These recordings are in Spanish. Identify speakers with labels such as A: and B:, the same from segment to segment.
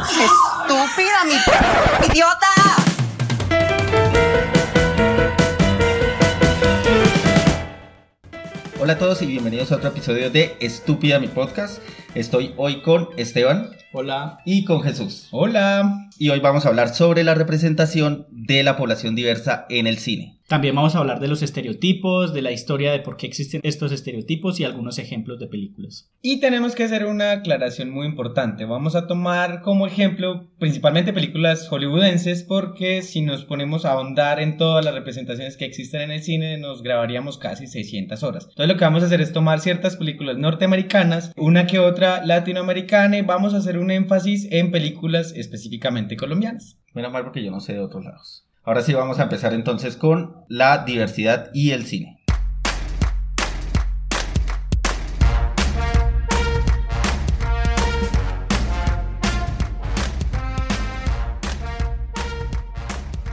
A: ¡Estúpida, mi idiota!
B: Hola a todos y bienvenidos a otro episodio de Estúpida mi podcast. Estoy hoy con Esteban.
C: Hola.
B: Y con Jesús.
C: Hola.
B: Y hoy vamos a hablar sobre la representación de la población diversa en el cine.
C: También vamos a hablar de los estereotipos, de la historia de por qué existen estos estereotipos y algunos ejemplos de películas.
D: Y tenemos que hacer una aclaración muy importante. Vamos a tomar como ejemplo principalmente películas hollywoodenses porque si nos ponemos a ahondar en todas las representaciones que existen en el cine nos grabaríamos casi 600 horas. Entonces lo que vamos a hacer es tomar ciertas películas norteamericanas, una que otra latinoamericana y vamos a hacer un énfasis en películas específicamente colombianas.
B: Menos mal porque yo no sé de otros lados. Ahora sí vamos a empezar entonces con la diversidad y el cine.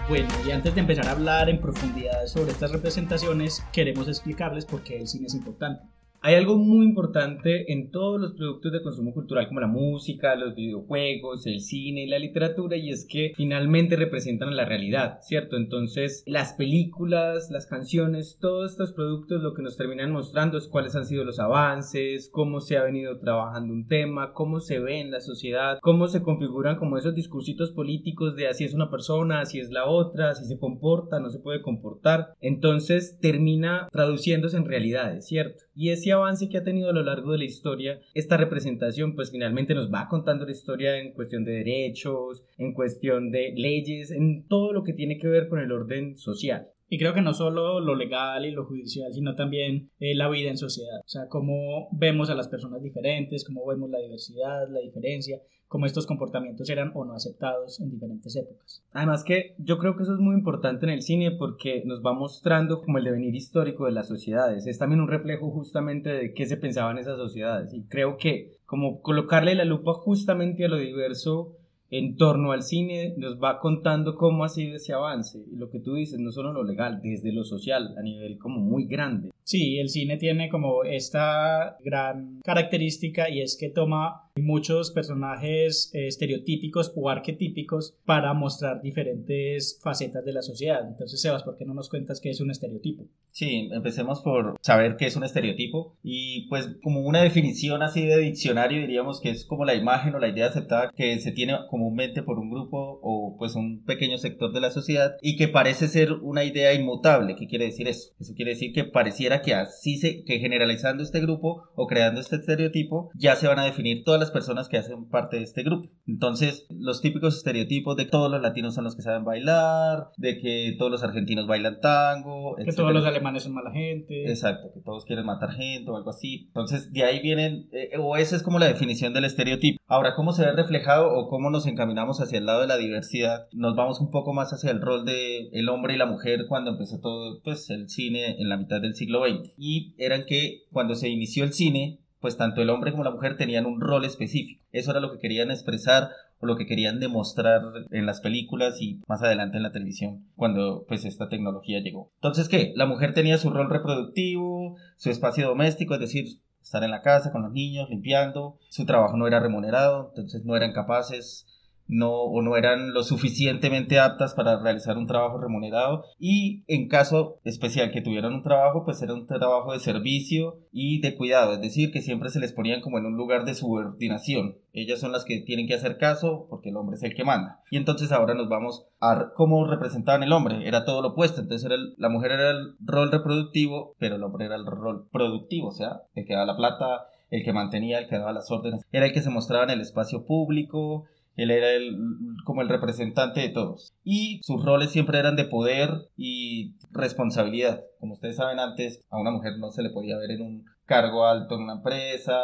C: Bueno, y antes de empezar a hablar en profundidad sobre estas representaciones, queremos explicarles por qué el cine es importante.
D: Hay algo muy importante en todos los productos de consumo cultural como la música, los videojuegos, el cine y la literatura y es que finalmente representan la realidad, ¿cierto? Entonces las películas, las canciones, todos estos productos lo que nos terminan mostrando es cuáles han sido los avances, cómo se ha venido trabajando un tema, cómo se ve en la sociedad, cómo se configuran como esos discursitos políticos de así es una persona, así es la otra, así se comporta, no se puede comportar. Entonces termina traduciéndose en realidades, ¿cierto? Y ese avance que ha tenido a lo largo de la historia, esta representación pues finalmente nos va contando la historia en cuestión de derechos, en cuestión de leyes, en todo lo que tiene que ver con el orden social.
C: Y creo que no solo lo legal y lo judicial, sino también eh, la vida en sociedad. O sea, cómo vemos a las personas diferentes, cómo vemos la diversidad, la diferencia, cómo estos comportamientos eran o no aceptados en diferentes épocas.
D: Además que yo creo que eso es muy importante en el cine porque nos va mostrando como el devenir histórico de las sociedades. Es también un reflejo justamente de qué se pensaba en esas sociedades. Y creo que como colocarle la lupa justamente a lo diverso en torno al cine nos va contando cómo ha sido ese avance y lo que tú dices, no solo lo legal, desde lo social, a nivel como muy grande.
C: Sí, el cine tiene como esta gran característica y es que toma muchos personajes eh, estereotípicos o arquetípicos para mostrar diferentes facetas de la sociedad. Entonces, Sebas, ¿por qué no nos cuentas qué es un estereotipo?
B: Sí, empecemos por saber qué es un estereotipo y pues como una definición así de diccionario diríamos que es como la imagen o la idea aceptada que se tiene comúnmente por un grupo o pues un pequeño sector de la sociedad y que parece ser una idea inmutable. ¿Qué quiere decir eso? Eso quiere decir que pareciera que así se, que generalizando este grupo o creando este estereotipo ya se van a definir todas las personas que hacen parte de este grupo. Entonces, los típicos estereotipos de que todos los latinos son los que saben bailar, de que todos los argentinos bailan tango,
C: que todos los alemanes son mala gente.
B: Exacto, que todos quieren matar gente o algo así. Entonces, de ahí vienen, eh, o esa es como la definición del estereotipo. Ahora, ¿cómo se ve reflejado o cómo nos encaminamos hacia el lado de la diversidad? Nos vamos un poco más hacia el rol de el hombre y la mujer cuando empezó todo pues, el cine en la mitad del siglo XX. Y eran que cuando se inició el cine, pues tanto el hombre como la mujer tenían un rol específico. Eso era lo que querían expresar o lo que querían demostrar en las películas y más adelante en la televisión cuando pues esta tecnología llegó. Entonces, ¿qué? La mujer tenía su rol reproductivo, su espacio doméstico, es decir, estar en la casa con los niños, limpiando, su trabajo no era remunerado, entonces no eran capaces no o no eran lo suficientemente aptas para realizar un trabajo remunerado. Y en caso especial que tuvieran un trabajo pues era un trabajo de servicio y de cuidado. Es decir que siempre se les ponían como en un lugar de subordinación. Ellas son las que tienen que hacer caso porque el hombre es el que manda. Y entonces ahora nos vamos a cómo representaban el hombre. Era todo lo opuesto. Entonces era la mujer era el rol reproductivo pero el hombre era el rol productivo o sea el que daba la plata el que mantenía, el que daba las órdenes, era el que se mostraba en el espacio público, él era el, como el representante de todos. Y sus roles siempre eran de poder y responsabilidad. Como ustedes saben, antes a una mujer no se le podía ver en un cargo alto en una empresa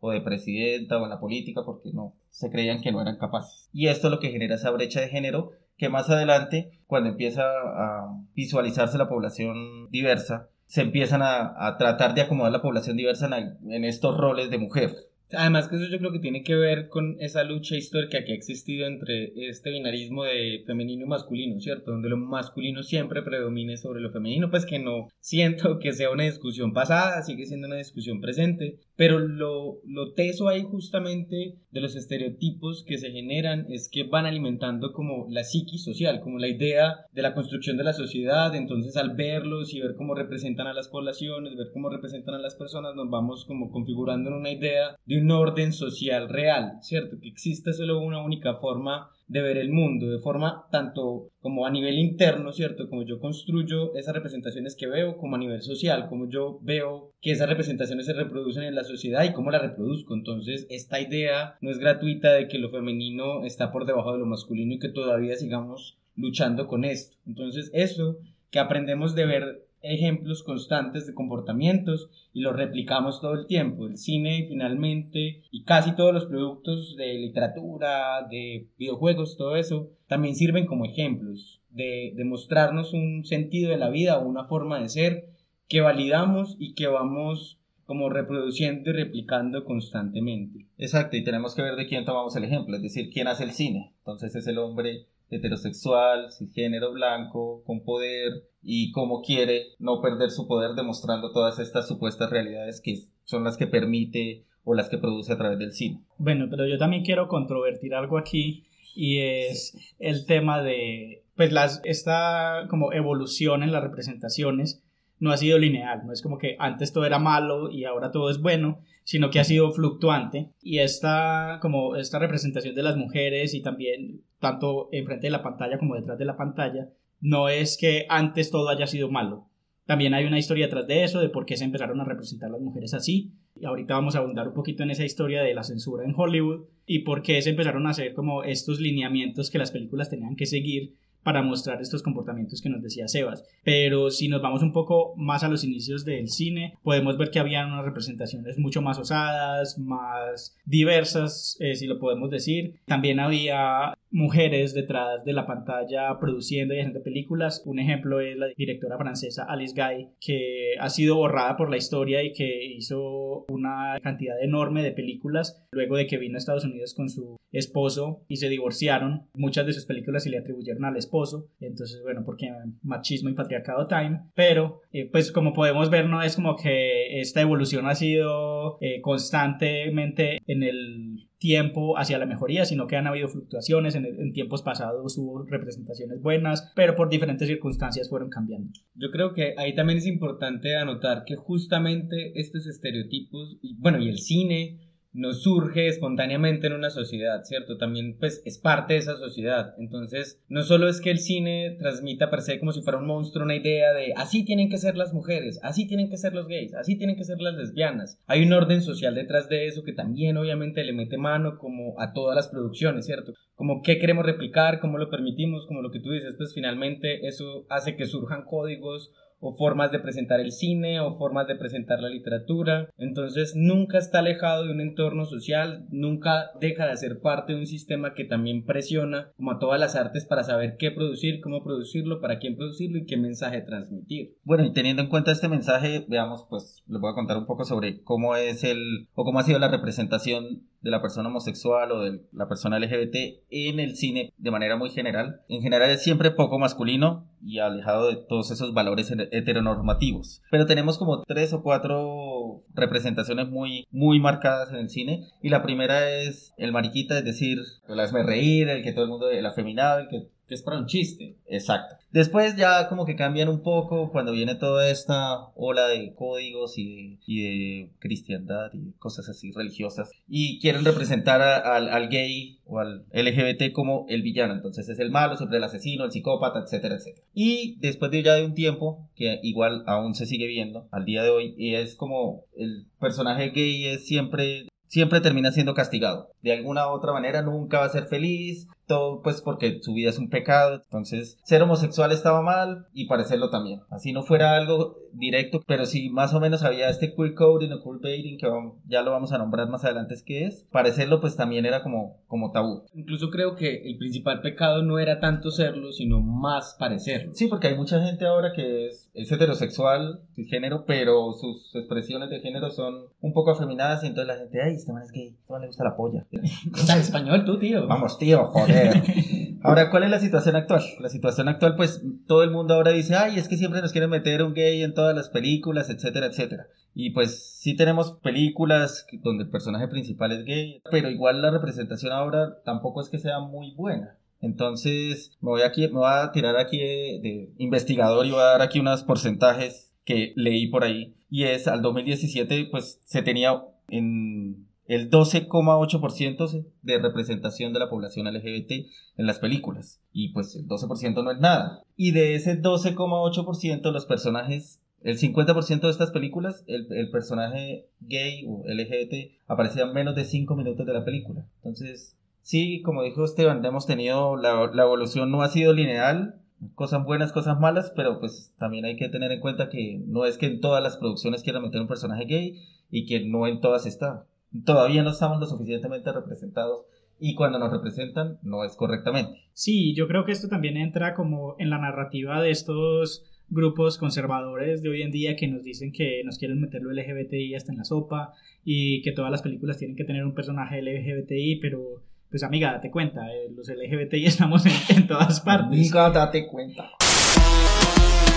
B: o de presidenta o en la política porque no se creían que no eran capaces. Y esto es lo que genera esa brecha de género que más adelante, cuando empieza a visualizarse la población diversa, se empiezan a, tratar de acomodar la población diversa en estos roles de mujer
D: Además que eso yo creo que tiene que ver con esa lucha histórica que ha existido entre este binarismo de femenino y masculino, ¿cierto? Donde lo masculino siempre predomine sobre lo femenino, pues que no siento que sea una discusión pasada, sigue siendo una discusión presente, pero lo, lo teso ahí justamente de los estereotipos que se generan es que van alimentando como la psiquis social, como la idea de la construcción de la sociedad, entonces al verlos y ver cómo representan a las poblaciones, ver cómo representan a las personas, nos vamos como configurando en una idea de un orden social real, ¿cierto? Que existe solo una única forma de ver el mundo, de forma tanto como a nivel interno, ¿cierto? Como yo construyo esas representaciones que veo, como a nivel social, como yo veo que esas representaciones se reproducen en la sociedad y cómo las reproduzco. Entonces, esta idea no es gratuita de que lo femenino está por debajo de lo masculino y que todavía sigamos luchando con esto. Entonces, eso que aprendemos de ver ejemplos constantes de comportamientos y los replicamos todo el tiempo. El cine finalmente y casi todos los productos de literatura, de videojuegos, todo eso, también sirven como ejemplos de, de mostrarnos un sentido de la vida o una forma de ser que validamos y que vamos como reproduciendo y replicando constantemente.
B: Exacto, y tenemos que ver de quién tomamos el ejemplo, es decir, quién hace el cine. Entonces es el hombre heterosexual, cisgénero blanco, con poder y cómo quiere no perder su poder demostrando todas estas supuestas realidades que son las que permite o las que produce a través del cine.
C: Bueno, pero yo también quiero controvertir algo aquí y es el tema de pues las esta como evolución en las representaciones no ha sido lineal, no es como que antes todo era malo y ahora todo es bueno, sino que ha sido fluctuante y esta como esta representación de las mujeres y también tanto enfrente de la pantalla como detrás de la pantalla no es que antes todo haya sido malo. También hay una historia detrás de eso, de por qué se empezaron a representar las mujeres así. Y ahorita vamos a abundar un poquito en esa historia de la censura en Hollywood y por qué se empezaron a hacer como estos lineamientos que las películas tenían que seguir para mostrar estos comportamientos que nos decía Sebas. Pero si nos vamos un poco más a los inicios del cine, podemos ver que había unas representaciones mucho más osadas, más diversas, eh, si lo podemos decir. También había mujeres detrás de la pantalla produciendo y haciendo películas. Un ejemplo es la directora francesa Alice Guy, que ha sido borrada por la historia y que hizo una cantidad enorme de películas luego de que vino a Estados Unidos con su esposo y se divorciaron. Muchas de sus películas se le atribuyeron al esposo, entonces bueno, porque machismo y patriarcado time, pero eh, pues como podemos ver no es como que esta evolución ha sido eh, constantemente en el tiempo hacia la mejoría, sino que han habido fluctuaciones, en, en, tiempos pasados hubo representaciones buenas, pero por diferentes circunstancias fueron cambiando.
D: Yo creo que ahí también es importante anotar que justamente estos estereotipos, y, bueno, y el cine, no surge espontáneamente en una sociedad, ¿cierto? También pues es parte de esa sociedad. Entonces, no solo es que el cine transmita per se como si fuera un monstruo una idea de así tienen que ser las mujeres, así tienen que ser los gays, así tienen que ser las lesbianas. Hay un orden social detrás de eso que también obviamente le mete mano como a todas las producciones, ¿cierto? Como qué queremos replicar, cómo lo permitimos, como lo que tú dices, pues finalmente eso hace que surjan códigos o formas de presentar el cine o formas de presentar la literatura. Entonces nunca está alejado de un entorno social, nunca deja de ser parte de un sistema que también presiona como a todas las artes para saber qué producir, cómo producirlo, para quién producirlo y qué mensaje transmitir.
B: Bueno, y teniendo en cuenta este mensaje, veamos, pues les voy a contar un poco sobre cómo es el o cómo ha sido la representación de la persona homosexual o de la persona LGBT en el cine de manera muy general. En general es siempre poco masculino y alejado de todos esos valores heteronormativos. Pero tenemos como tres o cuatro representaciones muy, muy marcadas en el cine. Y la primera es el mariquita, es decir, el hazme reír, el que todo el mundo, el afeminado, el que
D: que es para un chiste.
B: Exacto. Después ya como que cambian un poco cuando viene toda esta ola de códigos y de, y de cristiandad y cosas así religiosas y quieren representar al, al, gay o al LGBT como el villano. Entonces es el malo, siempre el asesino, el psicópata, etcétera, etcétera. Y después de ya de un tiempo, que igual aún se sigue viendo al día de hoy, y es como el personaje gay es siempre siempre termina siendo castigado. De alguna u otra manera nunca va a ser feliz, todo pues porque su vida es un pecado, entonces ser homosexual estaba mal y parecerlo también. Así no fuera algo directo, pero si más o menos había este queer coding o queer baiting que ya lo vamos a nombrar más adelante es que es, parecerlo pues también era como, como tabú.
D: Incluso creo que el principal pecado no era tanto serlo, sino más parecerlo.
B: Sí, porque hay mucha gente ahora que es, es heterosexual, género, pero sus expresiones de género son un poco afeminadas y entonces la gente, ay, este man es gay, este man le gusta la polla.
D: ¿Estás español tú, tío?
B: Vamos, tío, joder. Ahora, ¿cuál es la situación actual? La situación actual, pues todo el mundo ahora dice, ay, es que siempre nos quieren meter un gay en todas las películas, etcétera, etcétera. Y pues sí tenemos películas donde el personaje principal es gay, pero igual la representación ahora tampoco es que sea muy buena. Entonces, me voy, aquí, me voy a tirar aquí de, de investigador y voy a dar aquí unos porcentajes que leí por ahí. Y es al 2017, pues se tenía en el 12,8% de representación de la población LGBT en las películas. Y pues el 12% no es nada. Y de ese 12,8% los personajes, el 50% de estas películas, el, personaje gay o LGBT aparecía en menos de 5 minutos de la película. Entonces, sí, como dijo Esteban, hemos tenido, la evolución no ha sido lineal, cosas buenas, cosas malas, pero pues también hay que tener en cuenta que no es que en todas las producciones quieran meter un personaje gay y que no en todas está todavía no estamos lo suficientemente representados y cuando nos representan no es correctamente.
C: Sí, yo creo que esto también entra como en la narrativa de estos grupos conservadores de hoy en día que nos dicen que nos quieren meter lo LGBTI hasta en la sopa y que todas las películas tienen que tener un personaje LGBTI, pero pues amiga, date cuenta, eh, los LGBTI estamos en, en todas partes.
B: Amiga, date cuenta.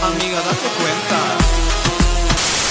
A: Amiga, date cuenta.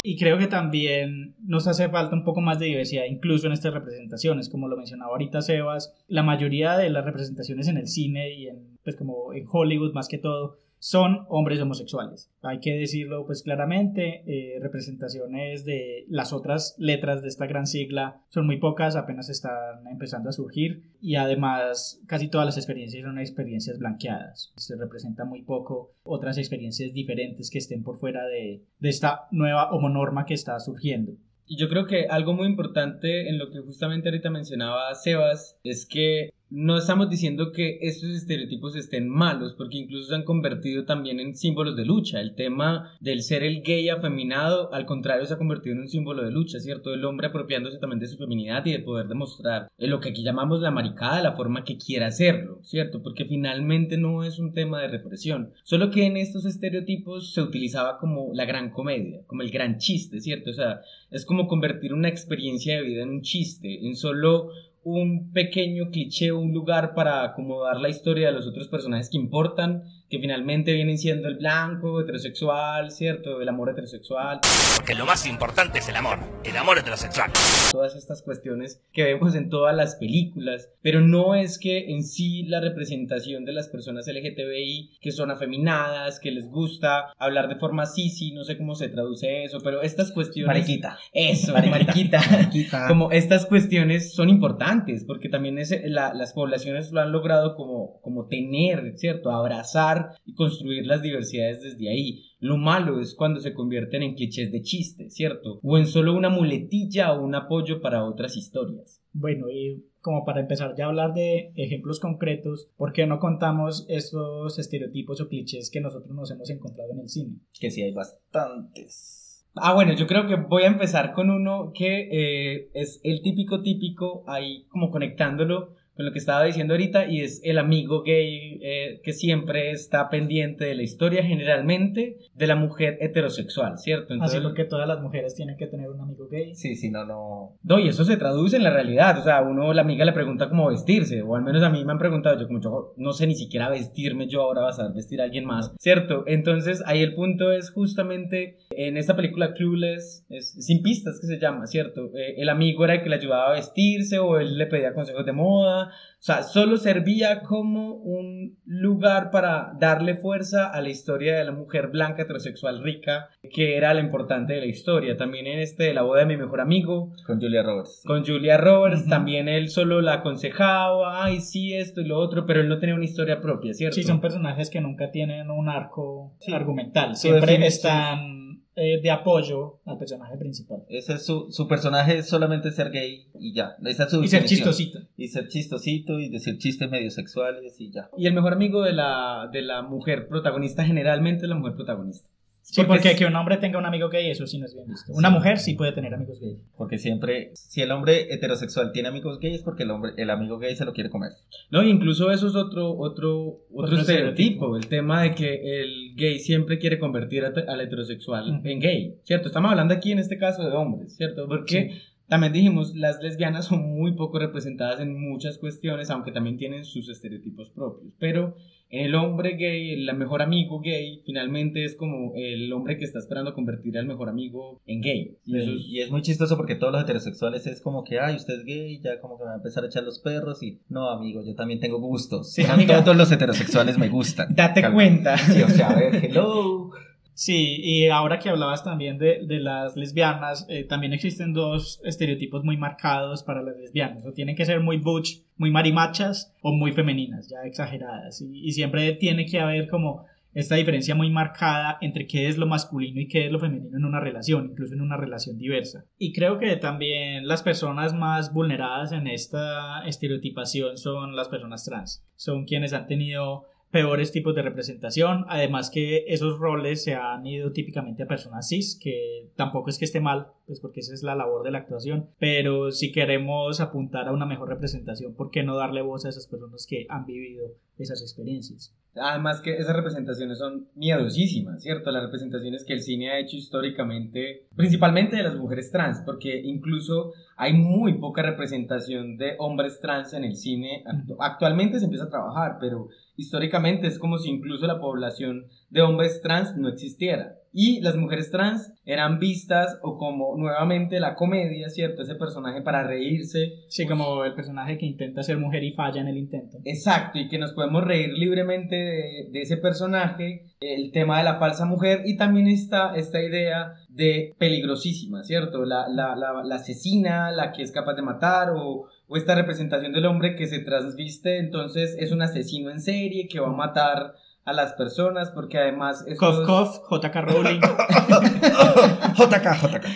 C: Y creo que también nos hace falta un poco más de diversidad, incluso en estas representaciones, como lo mencionaba ahorita Sebas, la mayoría de las representaciones en el cine y en, pues como en Hollywood más que todo, son hombres homosexuales. Hay que decirlo pues claramente, eh, representaciones de las otras letras de esta gran sigla son muy pocas, apenas están empezando a surgir y además casi todas las experiencias son experiencias blanqueadas. Se representa muy poco otras experiencias diferentes que estén por fuera de, de esta nueva homonorma que está surgiendo.
D: Y yo creo que algo muy importante en lo que justamente ahorita mencionaba Sebas es que no estamos diciendo que estos estereotipos estén malos, porque incluso se han convertido también en símbolos de lucha. El tema del ser el gay afeminado, al contrario, se ha convertido en un símbolo de lucha, ¿cierto? El hombre apropiándose también de su feminidad y de poder demostrar lo que aquí llamamos la maricada, la forma que quiera hacerlo, ¿cierto? Porque finalmente no es un tema de represión. Solo que en estos estereotipos se utilizaba como la gran comedia, como el gran chiste, ¿cierto? O sea, es como convertir una experiencia de vida en un chiste, en solo un pequeño cliché, un lugar para acomodar la historia de los otros personajes que importan que finalmente vienen siendo el blanco, heterosexual, ¿cierto? El amor heterosexual.
E: Porque lo más importante es el amor, el amor heterosexual.
D: Todas estas cuestiones que vemos en todas las películas, pero no es que en sí la representación de las personas LGTBI que son afeminadas, que les gusta hablar de forma sí, no sé cómo se traduce eso, pero estas cuestiones...
B: Mariquita.
D: Eso, mariquita. mariquita. como estas cuestiones son importantes, porque también es, la, las poblaciones lo han logrado como, como tener, ¿cierto? Abrazar y construir las diversidades desde ahí. Lo malo es cuando se convierten en clichés de chiste, ¿cierto? O en solo una muletilla o un apoyo para otras historias.
C: Bueno, y como para empezar ya a hablar de ejemplos concretos, ¿por qué no contamos estos estereotipos o clichés que nosotros nos hemos encontrado en el cine?
B: Que sí hay bastantes.
D: Ah, bueno, yo creo que voy a empezar con uno que eh, es el típico típico, ahí como conectándolo con lo que estaba diciendo ahorita y es el amigo gay eh, que siempre está pendiente de la historia generalmente de la mujer heterosexual, ¿cierto?
C: Entonces, Así porque todas las mujeres tienen que tener un amigo gay.
B: Sí, sí, no, no.
D: No, y eso se traduce en la realidad, o sea, uno, la amiga le pregunta cómo vestirse, o al menos a mí me han preguntado, yo como yo no sé ni siquiera vestirme, yo ahora vas a vestir a alguien más, ¿cierto? Entonces ahí el punto es justamente en esta película Clueless, es, sin pistas que se llama, ¿cierto? Eh, el amigo era el que le ayudaba a vestirse o él le pedía consejos de moda o sea, solo servía como un lugar para darle fuerza a la historia de la mujer blanca heterosexual rica, que era la importante de la historia. También en este de la boda de mi mejor amigo.
B: Con Julia Roberts.
D: Con Julia Roberts, también él solo la aconsejaba, ay, sí, esto y lo otro, pero él no tenía una historia propia, ¿cierto?
C: Sí, son personajes que nunca tienen un arco argumental, siempre están eh, de apoyo al personaje principal.
B: Ese es su, su personaje es solamente ser gay y ya. Esa es su
C: Y ser chistosito.
B: Y ser chistosito y decir chistes medio sexuales y ya.
D: Y el mejor amigo de la, de la mujer protagonista generalmente es la mujer protagonista.
C: Sí, porque
D: es-
C: que un hombre tenga un amigo gay, eso sí no es bien visto. Una mujer sí puede tener amigos gay.
B: Porque siempre, si el hombre heterosexual tiene amigos gays, es porque el hombre, el amigo gay se lo quiere comer.
D: No, incluso eso es otro, otro, otro, estereotipo, el tema de que el gay siempre quiere convertir a- al heterosexual
C: Ujú.
D: en gay, ¿cierto? Estamos hablando aquí en este caso de hombres, ¿cierto? Porque también dijimos, las lesbianas son muy poco representadas en muchas cuestiones, aunque también tienen sus estereotipos propios, pero el hombre gay, el mejor amigo gay, finalmente es como el hombre que está esperando convertir al mejor amigo en gay. Y eso es-
B: Y es muy chistoso porque todos los heterosexuales es como que, ay, usted es gay, ya como que me va a empezar a echar los perros y no, amigo, yo también tengo gustos.
C: Sí,
B: no todos los heterosexuales me gustan.
D: Date
B: Calma.
D: cuenta.
B: Sí, o sea, a ver, hello.
C: Sí, y ahora que hablabas también de, de las lesbianas, eh, también existen dos estereotipos muy marcados para las lesbianas. O tienen que ser muy butch, muy marimachas, o muy femeninas, ya exageradas. Y, y siempre tiene que haber como esta diferencia muy marcada entre qué es lo masculino y qué es lo femenino en una relación, incluso en una relación diversa. Y creo que también las personas más vulneradas en esta estereotipación son las personas trans. Son quienes han tenido peores tipos de representación, además que esos roles se han ido típicamente a personas cis, que tampoco es que esté mal, pues porque esa es la labor de la actuación, pero si queremos apuntar a una mejor representación, ¿por qué no darle voz a esas personas que han vivido esas experiencias?
D: Además que esas representaciones son miedosísimas, ¿cierto? Las representaciones que el cine ha hecho históricamente, principalmente de las mujeres trans, porque incluso hay muy poca representación de hombres trans en el cine. Actu- Actualmente se empieza a trabajar, pero históricamente es como si incluso la población de hombres trans no existiera. Y las mujeres trans eran vistas o como nuevamente la comedia, ¿cierto? Ese personaje para reírse,
C: Sí, como el personaje que intenta ser mujer y falla en el intento.
D: Exacto, y que nos podemos reír libremente de, de ese personaje, el tema de la falsa mujer y también esta, esta idea de peligrosísima, ¿cierto? La, la, la, la asesina, la que es capaz de matar o, o esta representación del hombre que se transviste, entonces es un asesino en serie que va a matar a las personas porque además...
C: Cough,
D: estos-
C: cough, JK Rowling.
B: JK, JK.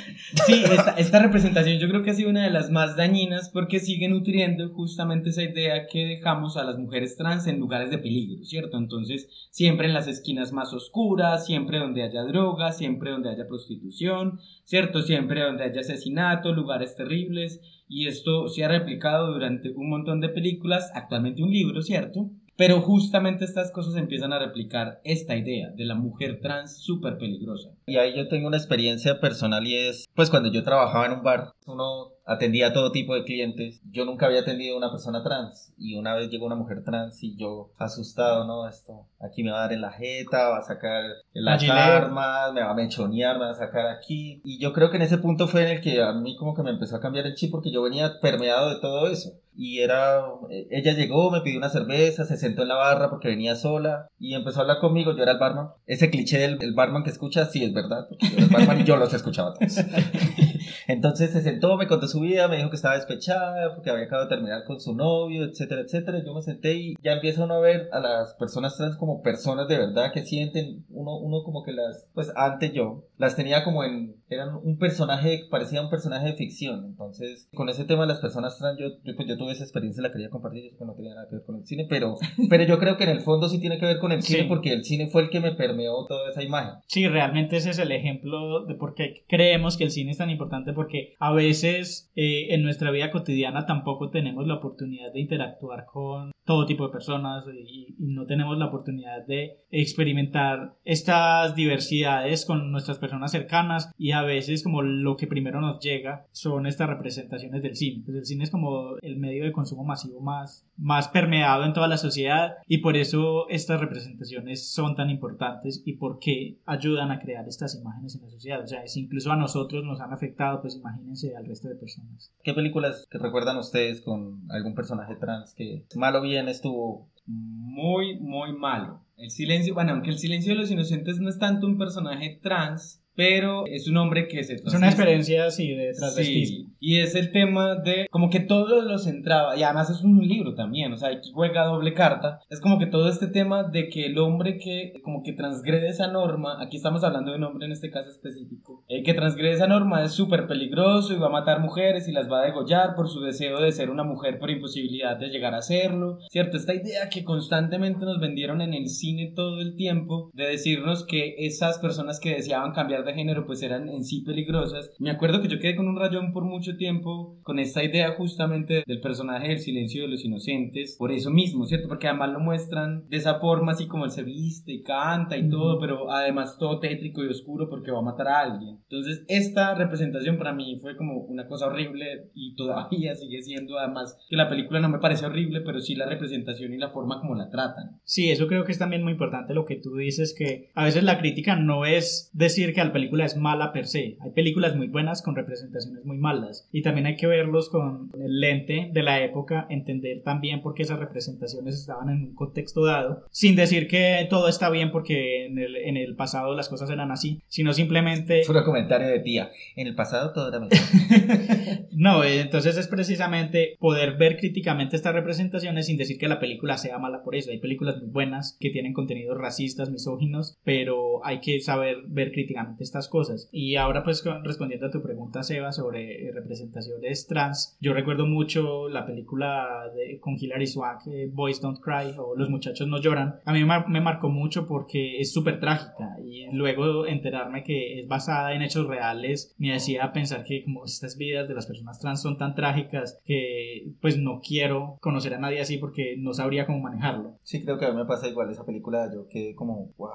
D: Sí, esta, esta representación yo creo que ha sido una de las más dañinas porque sigue nutriendo justamente esa idea que dejamos a las mujeres trans en lugares de peligro, ¿cierto? Entonces, siempre en las esquinas más oscuras, siempre donde haya droga, siempre donde haya prostitución, ¿cierto? Siempre donde haya asesinato, lugares terribles. Y esto se ha replicado durante un montón de películas, actualmente un libro, ¿cierto? Pero justamente estas cosas empiezan a replicar esta idea de la mujer trans súper peligrosa.
B: Y ahí yo tengo una experiencia personal y es, pues cuando yo trabajaba en un bar, uno atendía a todo tipo de clientes. Yo nunca había atendido a una persona trans y una vez llegó una mujer trans y yo asustado, ¿no? Esto, aquí me va a dar en la jeta, va a sacar las armas, me va a mechonear, me va a sacar aquí. Y yo creo que en ese punto fue en el que a mí como que me empezó a cambiar el chip porque yo venía permeado de todo eso. Y era, eh, ella llegó, me pidió una cerveza, se sentó en la barra porque venía sola y empezó a hablar conmigo, yo era el barman. Ese cliché del el barman que escucha, sí es verdad, porque yo era el barman y yo los escuchaba todos. Entonces se sentó, me contó su vida, me dijo que estaba despechada porque había acabado de terminar con su novio, etcétera, etcétera. Yo me senté y ya empieza uno a ver a las personas trans como personas de verdad que sienten, uno, uno como que las, pues antes yo, las tenía como en, eran un personaje, parecía un personaje de ficción. Entonces, con ese tema de las personas trans, yo, yo, pues, yo tuve esa experiencia, la quería compartir, yo sé que no tenía nada que ver con el cine, pero, pero yo creo que en el fondo sí tiene que ver con el cine porque el cine fue el que me permeó toda esa imagen.
C: Sí, realmente ese es el ejemplo de por qué creemos que el cine es tan importante porque a veces eh, en nuestra vida cotidiana tampoco tenemos la oportunidad de interactuar con todo tipo de personas y, y no tenemos la oportunidad de experimentar estas diversidades con nuestras personas cercanas y a veces como lo que primero nos llega son estas representaciones del cine. Pues el cine es como el medio de consumo masivo más, más permeado en toda la sociedad y por eso estas representaciones son tan importantes y por qué ayudan a crear estas imágenes en la sociedad. O sea, si incluso a nosotros nos han afectado, pues imagínense al resto de personas.
B: ¿Qué películas que recuerdan ustedes con algún personaje trans que mal o estuvo?
D: muy, muy malo. El silencio, bueno, aunque el silencio de los inocentes no es tanto un personaje trans, pero es un hombre que se
C: Es una experiencia así de
D: Sí,
C: transvestismo.
D: y es el tema de como que todo lo centraba, y además es un libro también, o sea, aquí juega doble carta, es como que todo este tema de que el hombre que como que transgrede esa norma, aquí estamos hablando de un hombre en este caso específico, eh, que transgrede esa norma es súper peligroso y va a matar mujeres y las va a degollar por su deseo de ser una mujer por imposibilidad de llegar a serlo, ¿cierto? Esta idea que constantemente nos vendieron en el cine todo el tiempo de decirnos que esas personas que deseaban cambiar de género pues eran en sí peligrosas. Me acuerdo que yo quedé con un rayón por mucho tiempo con esta idea justamente del personaje del silencio de los inocentes, por eso mismo, ¿cierto? Porque además lo muestran de esa forma así como él se viste y canta y todo, pero además todo tétrico y oscuro porque va a matar a alguien. Entonces esta representación para mí fue como una cosa horrible y todavía sigue siendo además que la película no me parece horrible, pero sí la representación y la forma como la tratan.
C: Sí, eso creo que es también muy importante lo que tú dices, que a veces la crítica no es decir que la película es mala per se. Hay películas muy buenas con representaciones muy malas. Y también hay que verlos con el lente de la época, entender también por qué esas representaciones estaban en un contexto dado, sin decir que todo está bien porque en el, en el pasado las cosas eran así, sino simplemente...
B: Puro comentario de tía. En el pasado todo era mejor.
C: No, eh, entonces es precisamente poder ver críticamente estas representaciones sin decir que la película sea mala por eso. Hay películas muy buenas que tienen contenidos racistas, misóginos, pero hay que saber ver críticamente estas cosas. Y ahora pues respondiendo a tu pregunta, Seba, sobre eh, representaciones trans, yo recuerdo mucho la película de, con Hilary Swank, eh, Boys Don't Cry o Los muchachos no lloran. A mí me, mar- me marcó mucho porque es súper trágica y luego enterarme que es basada en hechos reales me hacía pensar que como estas vidas de las personas trans son tan trágicas que pues no quiero conocer a nadie así porque no sabría cómo manejarlo.
B: Sí, creo que a mí me pasa igual esa película. Yo quedé como, wow.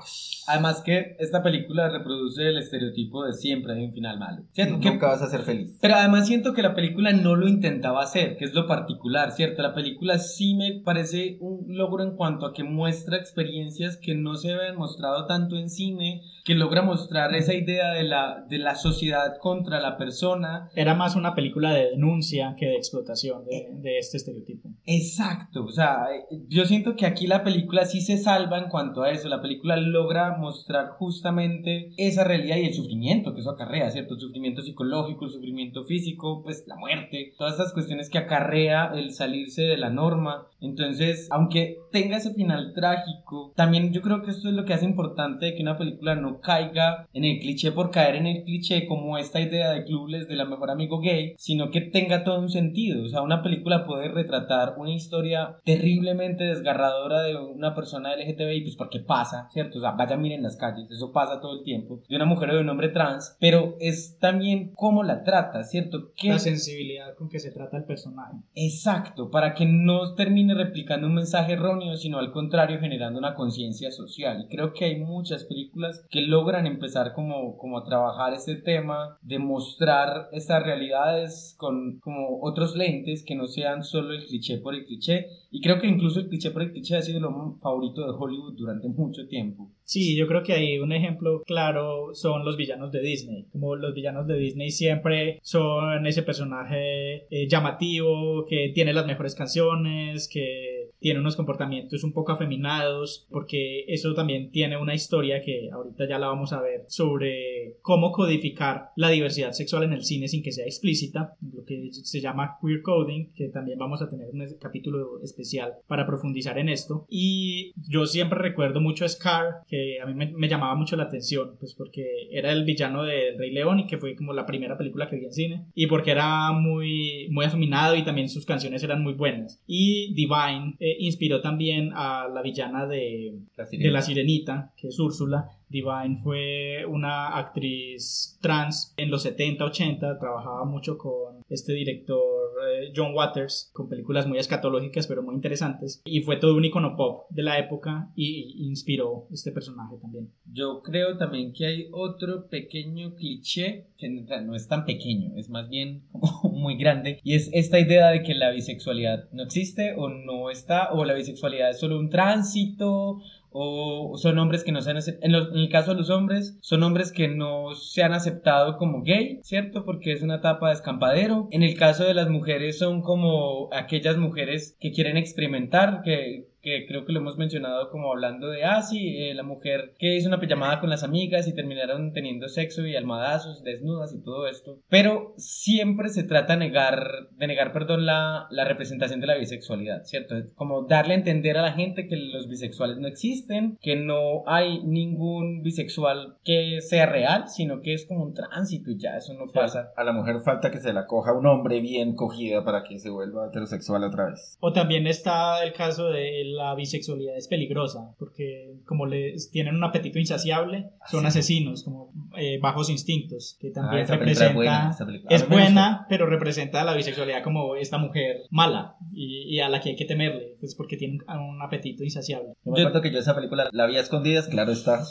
D: Además que esta película reproduce el estereotipo de siempre hay un final malo. ¿Cierto? Que-
B: Nunca vas a ser feliz.
D: Pero además siento que la película no lo intentaba hacer, que es lo particular, ¿cierto? La película sí me parece un logro en cuanto a que muestra experiencias que no se habían mostrado tanto en cine, que logra mostrar esa idea de la, de la sociedad contra la persona.
C: Era más una película de denuncia que de explotación de, de este estereotipo.
D: Exacto, o sea, eh, yo siento que aquí la película sí se salva en cuanto a eso, la película logra mostrar justamente esa y el sufrimiento que eso acarrea, ¿cierto? El sufrimiento psicológico, el sufrimiento físico, pues la muerte, todas estas cuestiones que acarrea el salirse de la norma. Entonces, aunque tenga ese final trágico, también yo creo que esto es lo que hace importante de que una película no caiga en el cliché por caer en el cliché como esta idea de clubes de la mejor amigo gay, sino que tenga todo un sentido. O sea, una película puede retratar una historia terriblemente desgarradora de una persona LGTBI, pues porque pasa, ¿cierto? O sea, vaya miren las calles, eso pasa todo el tiempo, de una mujer o de un hombre trans, pero es también cómo la trata, ¿cierto? ¿Qué
C: La sensibilidad con que se trata el personaje.
D: Exacto, para que no termine replicando un mensaje erróneo, sino al contrario generando una conciencia social. Y creo que hay muchas películas que logran empezar como, como a trabajar este tema, de mostrar estas realidades con como otros lentes que no sean solo el cliché por el cliché. Y creo que incluso el cliché por el cliché ha sido lo favorito de Hollywood durante mucho tiempo.
C: Sí, yo creo que ahí un ejemplo claro son los villanos de Disney. Como los villanos de Disney siempre son ese personaje eh, llamativo, que tiene las mejores canciones, que tiene unos comportamientos un poco afeminados, porque eso también tiene una historia que ahorita ya la vamos a ver sobre cómo codificar la diversidad sexual en el cine sin que sea explícita, lo que se llama queer coding, que también vamos a tener un capítulo especial para profundizar en esto. Y yo siempre recuerdo mucho a Scar, que a mí me, me llamaba mucho la atención, pues porque era el villano del Rey León y que fue como la primera película que vi en cine, y porque era muy, muy afeminado y también sus canciones eran muy buenas. Y Divine eh, inspiró también a la villana de,
B: La
C: de La Sirenita, que es Úrsula. Divine fue una actriz trans en los 70, 80, trabajaba mucho con este director eh, John Waters, con películas muy escatológicas pero muy interesantes, y fue todo un icono pop de la época y, inspiró este personaje también.
D: Yo creo también que hay otro pequeño cliché, que no es tan pequeño, es más bien muy grande, y es esta idea de que la bisexualidad no existe o no está, o la bisexualidad es solo un tránsito, o son hombres que no se han en, los- en el caso de los hombres son hombres que no se han aceptado como gay, ¿cierto? Porque es una etapa de escampadero. En el caso de las mujeres son como aquellas mujeres que quieren experimentar, que que creo que lo hemos mencionado como hablando de, ah, sí, eh, la mujer que hizo una pijamada con las amigas y terminaron teniendo sexo y almadazos, desnudas y todo esto. Pero siempre se trata de negar, de negar, perdón, la, la representación de la bisexualidad, ¿cierto? Como darle a entender a la gente que los bisexuales no existen, que no hay ningún bisexual que sea real, sino que es como un tránsito y ya, eso no pasa.
B: A la mujer falta que se la coja un hombre bien cogida para que se vuelva heterosexual otra vez.
C: O también está el caso de la bisexualidad es peligrosa, porque como les tienen un apetito insaciable, son asesinos, como eh, bajos instintos, que también
B: Ah, es
C: representa...
B: buena,
C: Es buena, pero representa a la bisexualidad como esta mujer mala y, y a la que hay que temerle, pues porque tiene un, un apetito insaciable.
B: Yo me
D: Yo-
B: acuerdo que yo esa película la vi a escondidas, claro está.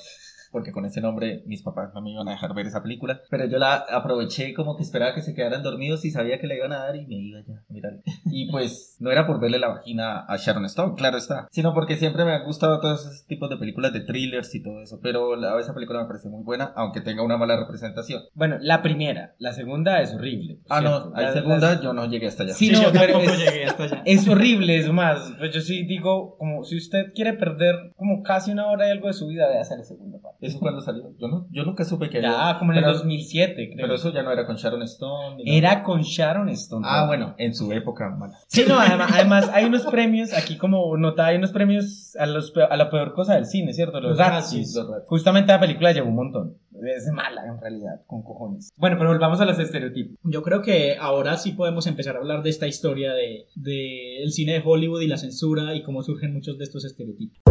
B: Porque con ese nombre mis papás no me iban a dejar ver esa película. Pero yo la aproveché como que esperaba que se quedaran dormidos y sabía que la iban a dar y me iba ya a mirar. Y pues no era por verle la vagina a Sharon Stone, claro está. Sino porque siempre me han gustado todos esos tipos de películas de thrillers y todo eso. Pero la, esa película me parece muy buena, aunque tenga una mala representación.
D: Bueno, la primera, la segunda es horrible.
B: Ah,
D: ¿cierto?
B: no, hay
D: La-
B: segunda
D: las-
B: yo no llegué hasta allá.
D: Sí,
C: Sí,
D: no,
C: yo
D: pero
C: tampoco
D: es-
C: llegué hasta allá.
D: Es horrible, es más. Pues yo sí digo, como si usted quiere perder como casi una hora y algo de su vida, véase la segunda parte.
B: ¿Eso cuando salió? Yo, no, yo nunca supe que
D: Ya,
B: había-
D: como en el
B: pero,
D: 2007, creo.
B: Pero eso ya no era con Sharon Stone. nada.
D: Era con Sharon Stone.
B: Ah, bueno, en su época mala.
D: Sí, no, además, además hay unos premios, aquí como nota, hay unos premios a, los, a la peor cosa del cine, ¿cierto? Los,
C: Los
D: Razzies.
C: Razzies.
B: Los Razzies.
D: Justamente la película llevó un montón. Es mala en realidad, con cojones. Bueno, pero volvamos a los estereotipos.
C: Yo creo que ahora sí podemos empezar a hablar de esta historia de, de el cine de Hollywood y la censura y cómo surgen muchos de estos estereotipos.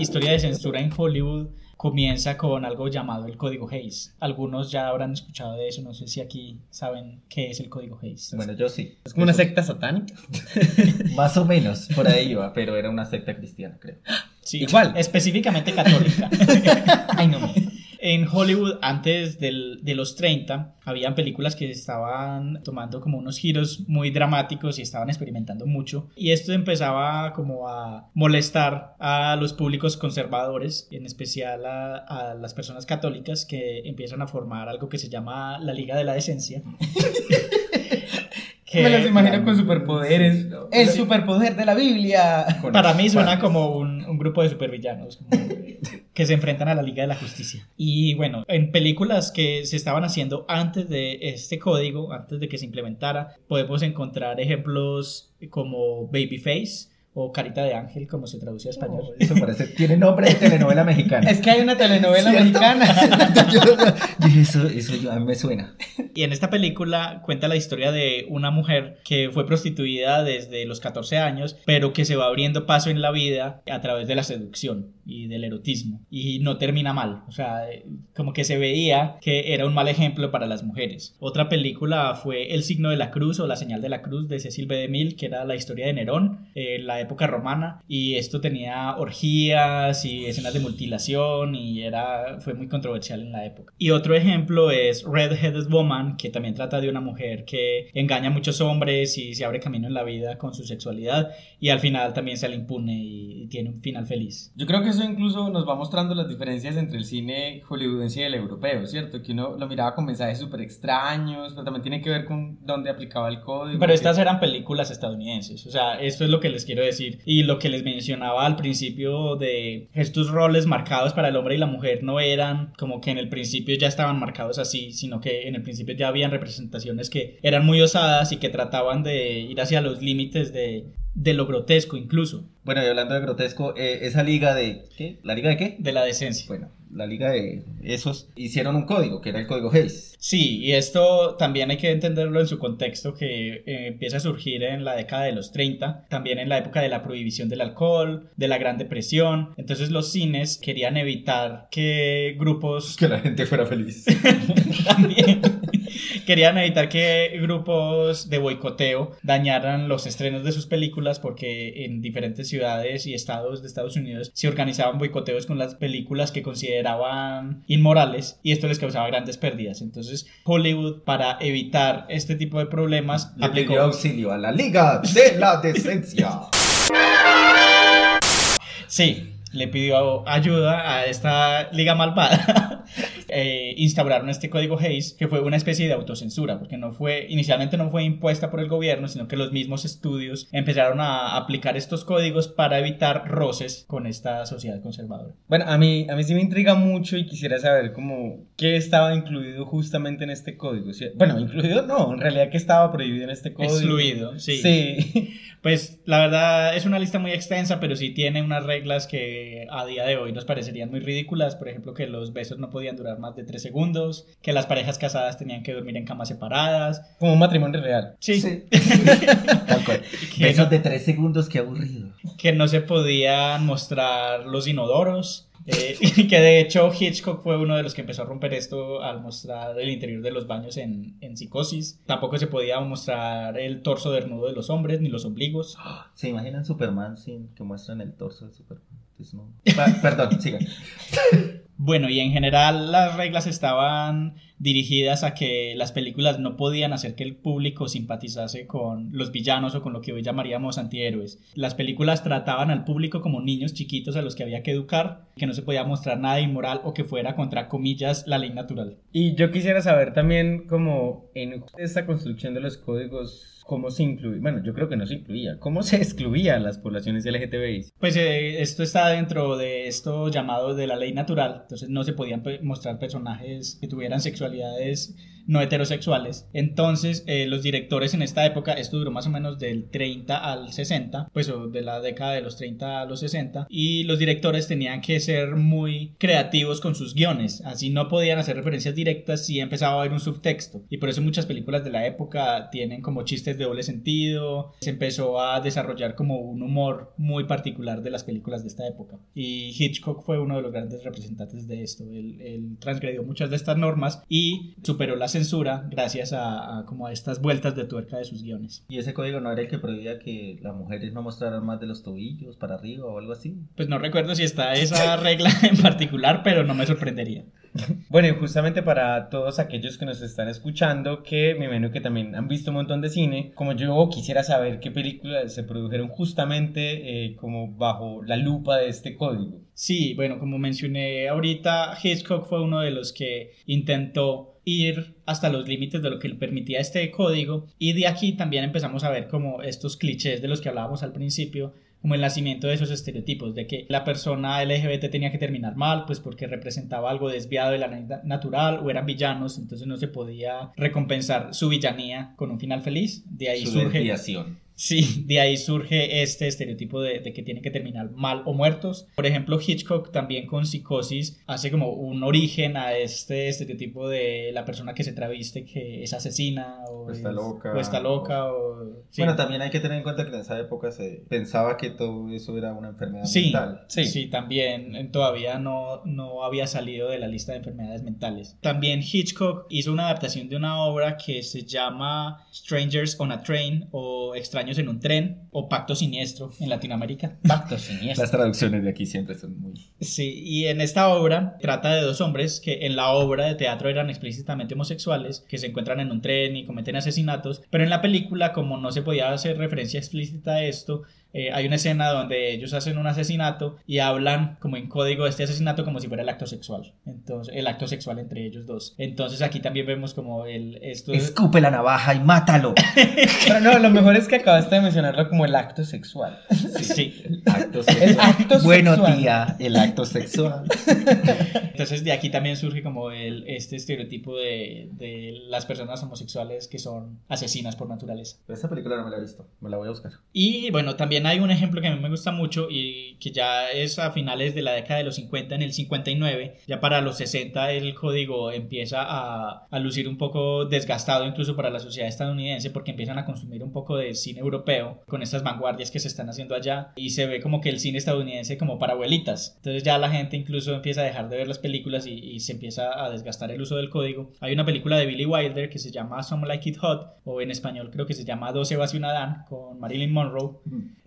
C: Historia de censura en Hollywood comienza con algo llamado el Código Hayes. Algunos ya habrán escuchado de eso, no sé si aquí saben qué es el Código Hayes.
B: Bueno, yo sí.
D: Es como una secta satánica.
B: Más o menos, por ahí iba, pero era una secta cristiana, creo.
C: Sí,
D: Igual.
C: Específicamente católica.
D: Ay, no.
C: En Hollywood, antes del- de los 30, habían películas que estaban tomando como unos giros muy dramáticos y estaban experimentando mucho. Y esto empezaba como a molestar a los públicos conservadores, en especial a, a las personas católicas que empiezan a formar algo que se llama la Liga de la Decencia. Que-
D: Me los imagino con superpoderes.
B: Sí, no.
D: El superpoder de la Biblia.
C: Para mí suena como un, un grupo de supervillanos como que se enfrentan a la Liga de la Justicia. Y bueno, en películas que se estaban haciendo antes de este código, antes de que se implementara, podemos encontrar ejemplos como Babyface o Carita de Ángel, como se traduce a español.
B: Eso parece, tiene nombre de telenovela mexicana.
D: Es que hay una telenovela
B: ¿Cierto?
D: mexicana.
B: yo, eso, eso ya me suena.
C: Y en esta película cuenta la historia de una mujer que fue prostituida desde los 14 años, pero que se va abriendo paso en la vida a través de la seducción y del erotismo. Y no termina mal. O sea, eh, como que se veía que era un mal ejemplo para las mujeres. Otra película fue El signo de la cruz o La señal de la cruz de Cecil B. DeMille, que era la historia de Nerón en la época romana. Y esto tenía orgías y escenas de mutilación y era, fue muy controversial en la época. Y otro ejemplo es Red Headed Woman, que también trata de una mujer que engaña a muchos hombres y se abre camino en la vida con su sexualidad y al final también sale impune y tiene un final feliz.
D: Yo creo que eso incluso nos va mostrando las diferencias entre el cine hollywoodense y el europeo, ¿cierto? Que uno lo miraba con mensajes súper extraños, pero también tiene que ver con dónde aplicaba el código.
C: Pero estas eran películas estadounidenses, o sea, esto es lo que les quiero decir. Y lo que les mencionaba al principio de estos roles marcados para el hombre y la mujer no eran como que en el principio ya estaban marcados así, sino que en el principio ya habían representaciones que eran muy osadas y que trataban de ir hacia los límites de, de lo grotesco incluso,
B: Bueno, y hablando de grotesco, eh, esa liga de... ¿Qué? ¿La liga de qué?
C: de la decencia.
B: Bueno, la liga de esos hicieron un código, que era el código Hayes.
C: Sí, y esto también hay que entenderlo en su contexto que eh, empieza a surgir en la década de los 30, también en la época de la prohibición del alcohol, de la Gran Depresión. Entonces los cines querían evitar que grupos
B: Que la gente fuera feliz.
C: también querían evitar que grupos de boicoteo dañaran los estrenos de sus películas porque en diferentes ciudades y estados de Estados Unidos se organizaban boicoteos con las películas que consideraban inmorales y esto les causaba grandes pérdidas. Entonces Hollywood para evitar este tipo de problemas
B: Le
C: aplicó
B: pidió auxilio a la liga de la decencia.
C: Sí, le pidió ayuda a esta liga malvada eh, instauraron este código Hayes, que fue una especie de autocensura, porque no fue, inicialmente no fue impuesta por el gobierno, sino que los mismos estudios empezaron a aplicar estos códigos para evitar roces con esta sociedad conservadora.
D: Bueno, a mí, a mí sí me intriga mucho y quisiera saber cómo qué estaba incluido justamente en este código. Bueno, incluido no, en realidad qué estaba prohibido en este código.
C: Excluido, sí.
D: Sí.
C: Pues la verdad es una lista muy extensa, pero sí tiene unas reglas que a día de hoy nos parecerían muy ridículas. Por ejemplo, que los besos no podían durar más de tres segundos, que las parejas casadas tenían que dormir en camas separadas.
D: Como un matrimonio real.
C: Sí,
B: Tal cual.
C: Que
B: Besos
C: no-
B: de tres segundos, qué aburrido.
C: que no se podían mostrar los inodoros. eh, y que de hecho Hitchcock fue uno de los que empezó a romper esto al mostrar el interior de los baños en, en psicosis. Tampoco se podía mostrar el torso desnudo de los hombres ni los ombligos.
B: ¿Se imaginan Superman sin que muestran el torso de Superman? desnudo? Pa- perdón, sigan.
C: Bueno, y en general las reglas estaban dirigidas a que las películas no podían hacer que el público simpatizase con los villanos o con lo que hoy llamaríamos antihéroes. Las películas trataban al público como niños chiquitos a los que había que educar, que no se podía mostrar nada inmoral o que fuera contra comillas la ley natural.
D: Y yo quisiera saber también cómo en esta construcción de los códigos, cómo se incluía, bueno, yo creo que no se incluía, cómo se excluía a las poblaciones LGTBI.
C: Pues eh, esto está dentro de esto llamado de la ley natural, entonces no se podían mostrar personajes que tuvieran sexualidades no heterosexuales. Entonces eh, los directores en esta época, esto duró más o menos del 30 al 60, pues de la década de los 30 a los 60, y los directores tenían que ser muy creativos con sus guiones, así no podían hacer referencias directas si empezaba a haber un subtexto, y por eso muchas películas de la época tienen como chistes de doble sentido, se empezó a desarrollar como un humor muy particular de las películas de esta época. Y Hitchcock fue uno de los grandes representantes de esto. Él, él transgredió muchas de estas normas y superó la censura gracias a, a como a estas vueltas de tuerca de sus guiones.
B: ¿Y ese código no era el que prohibía que las mujeres no mostraran más de los tobillos para arriba o algo así?
C: Pues no recuerdo si está esa regla en particular, pero no me sorprendería.
D: Bueno, y justamente para todos aquellos que nos están escuchando, que me imagino que también han visto un montón de cine, como yo quisiera saber qué películas se produjeron justamente eh, como bajo la lupa de este código.
C: Sí, bueno, como mencioné ahorita, Hitchcock fue uno de los que intentó ir hasta los límites de lo que le permitía este código y de aquí también empezamos a ver como estos clichés de los que hablábamos al principio como el nacimiento de esos estereotipos, de que la persona LGBT tenía que terminar mal, pues porque representaba algo desviado de la na- natural o eran villanos, entonces no se podía recompensar su villanía con un final feliz. De ahí
B: Su
C: surge
B: desviación.
C: Sí, de ahí surge este estereotipo de, de que tienen que terminar mal o muertos. Por ejemplo, Hitchcock también con Psicosis hace como un origen a este estereotipo de la persona que se traviste, que es asesina o,
B: O está
C: es-
B: loca.
C: o está loca o... sí.
B: Bueno, también hay que tener en cuenta que en esa época se pensaba que todo eso era una enfermedad
C: Sí,
B: mental.
C: sí,
D: Sí.
C: también eh, todavía no, no había salido de la lista de enfermedades mentales. También Hitchcock hizo una adaptación de una obra que se llama Strangers on a Train o Extraños en un tren o Pacto Siniestro en Latinoamérica.
D: Pacto siniestro.
B: Las traducciones de aquí siempre son muy...
C: Sí, y en esta obra trata de dos hombres que en la obra de teatro eran explícitamente homosexuales, que se encuentran en un tren y cometen asesinatos, pero en la película, como no se podía hacer referencia explícita a esto, eh, hay una escena donde ellos hacen un asesinato y hablan como en código de este asesinato como si fuera el acto sexual. Entonces, el acto sexual entre ellos dos. Entonces aquí también vemos como el esto es-
B: Escupe la navaja y mátalo.
D: Pero no, lo mejor es que acabaste de mencionarlo como el acto sexual.
C: sí.
B: Acto
D: El
B: sexual.
D: acto
B: Bueno,
D: sexual.
B: tía, el acto sexual.
C: Entonces de aquí también surge como el, este estereotipo de, de las personas homosexuales que son asesinas por naturaleza.
B: Esta película no me la he visto, me la voy a buscar.
C: Y bueno, también hay un ejemplo que a mí me gusta mucho y que ya es a finales de la década de los 50, en el 59, ya para los 60 el código empieza a, a lucir un poco desgastado incluso para la sociedad estadounidense porque empiezan a consumir un poco de cine europeo con estas vanguardias que se están haciendo allá y se ve como que el cine estadounidense como para abuelitas. Entonces ya la gente incluso empieza a dejar de ver las películas y, y se empieza a desgastar el uso del código. Hay una película de Billy Wilder que se llama Some Like It Hot o en español creo que se llama Dos Evas y un Adán con Marilyn Monroe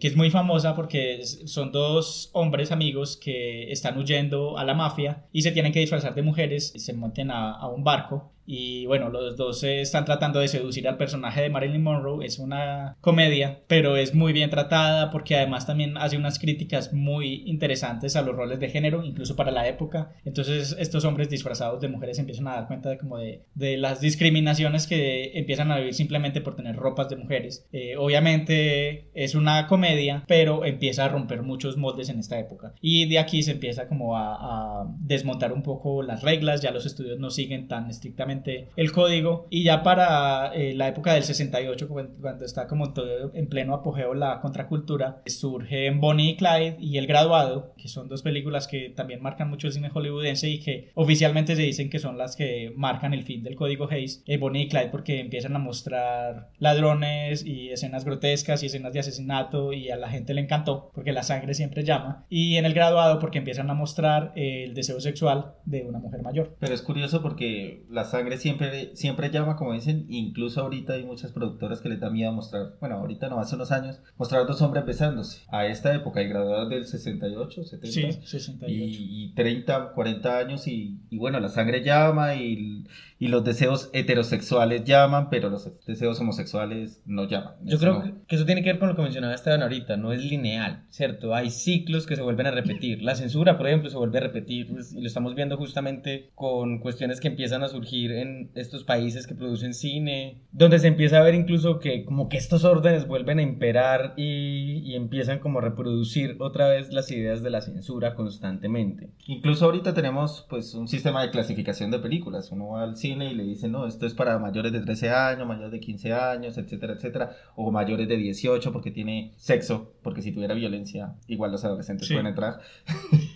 C: que es muy famosa porque son dos hombres amigos que están huyendo a la mafia y se tienen que disfrazar de mujeres y se monten a, a un barco y bueno, los dos están tratando de seducir al personaje de Marilyn Monroe. Es una comedia, pero es muy bien tratada porque además también hace unas críticas muy interesantes a los roles de género, incluso para la época. Entonces estos hombres disfrazados de mujeres empiezan a dar cuenta de como de, de las discriminaciones que empiezan a vivir simplemente por tener ropas de mujeres. Eh, obviamente es una comedia, pero empieza a romper muchos moldes en esta época. Y de aquí se empieza como a, a desmontar un poco las reglas, ya los estudios no siguen tan estrictamente el código. Y ya para eh, la época del 68, cuando, está como todo en pleno apogeo la contracultura, surgen Bonnie y Clyde y El Graduado, que son dos películas que también marcan mucho el cine hollywoodense y que oficialmente se dicen que son las que marcan el fin del código Hayes. Eh, Bonnie y Clyde porque empiezan a mostrar ladrones y escenas grotescas y escenas de asesinato y a la gente le encantó porque la sangre siempre llama. Y en El Graduado porque empiezan a mostrar el deseo sexual de una mujer mayor.
B: Pero es curioso porque la sangre siempre, siempre llama, como dicen, incluso ahorita hay muchas productoras que les da miedo mostrar, bueno, ahorita no, hace unos años, mostrar dos hombres besándose. A esta época, hay graduados del 68, 70,
C: Sí, 68.
B: y, y 30, 40 años y, y bueno, la sangre llama y, y los deseos heterosexuales llaman, pero los deseos homosexuales no llaman.
D: Yo
B: Eso
D: creo
B: no.
D: que que eso tiene que ver con lo que mencionaba Esteban ahorita, no es lineal, ¿cierto? Hay ciclos que se vuelven a repetir. La censura, por ejemplo, se vuelve a repetir pues, y lo estamos viendo justamente con cuestiones que empiezan a surgir en estos países que producen cine, donde se empieza a ver incluso que como que estos órdenes vuelven a imperar y, y empiezan como a reproducir otra vez las ideas de la censura constantemente.
B: Incluso ahorita tenemos pues un sistema de clasificación de películas. Uno va al cine y le dicen, no, esto es para mayores de 13 años, mayores de 15 años, etcétera, etcétera. O mayores de 18 porque tiene sexo, porque si tuviera violencia, igual los adolescentes
C: Sí.
B: pueden entrar.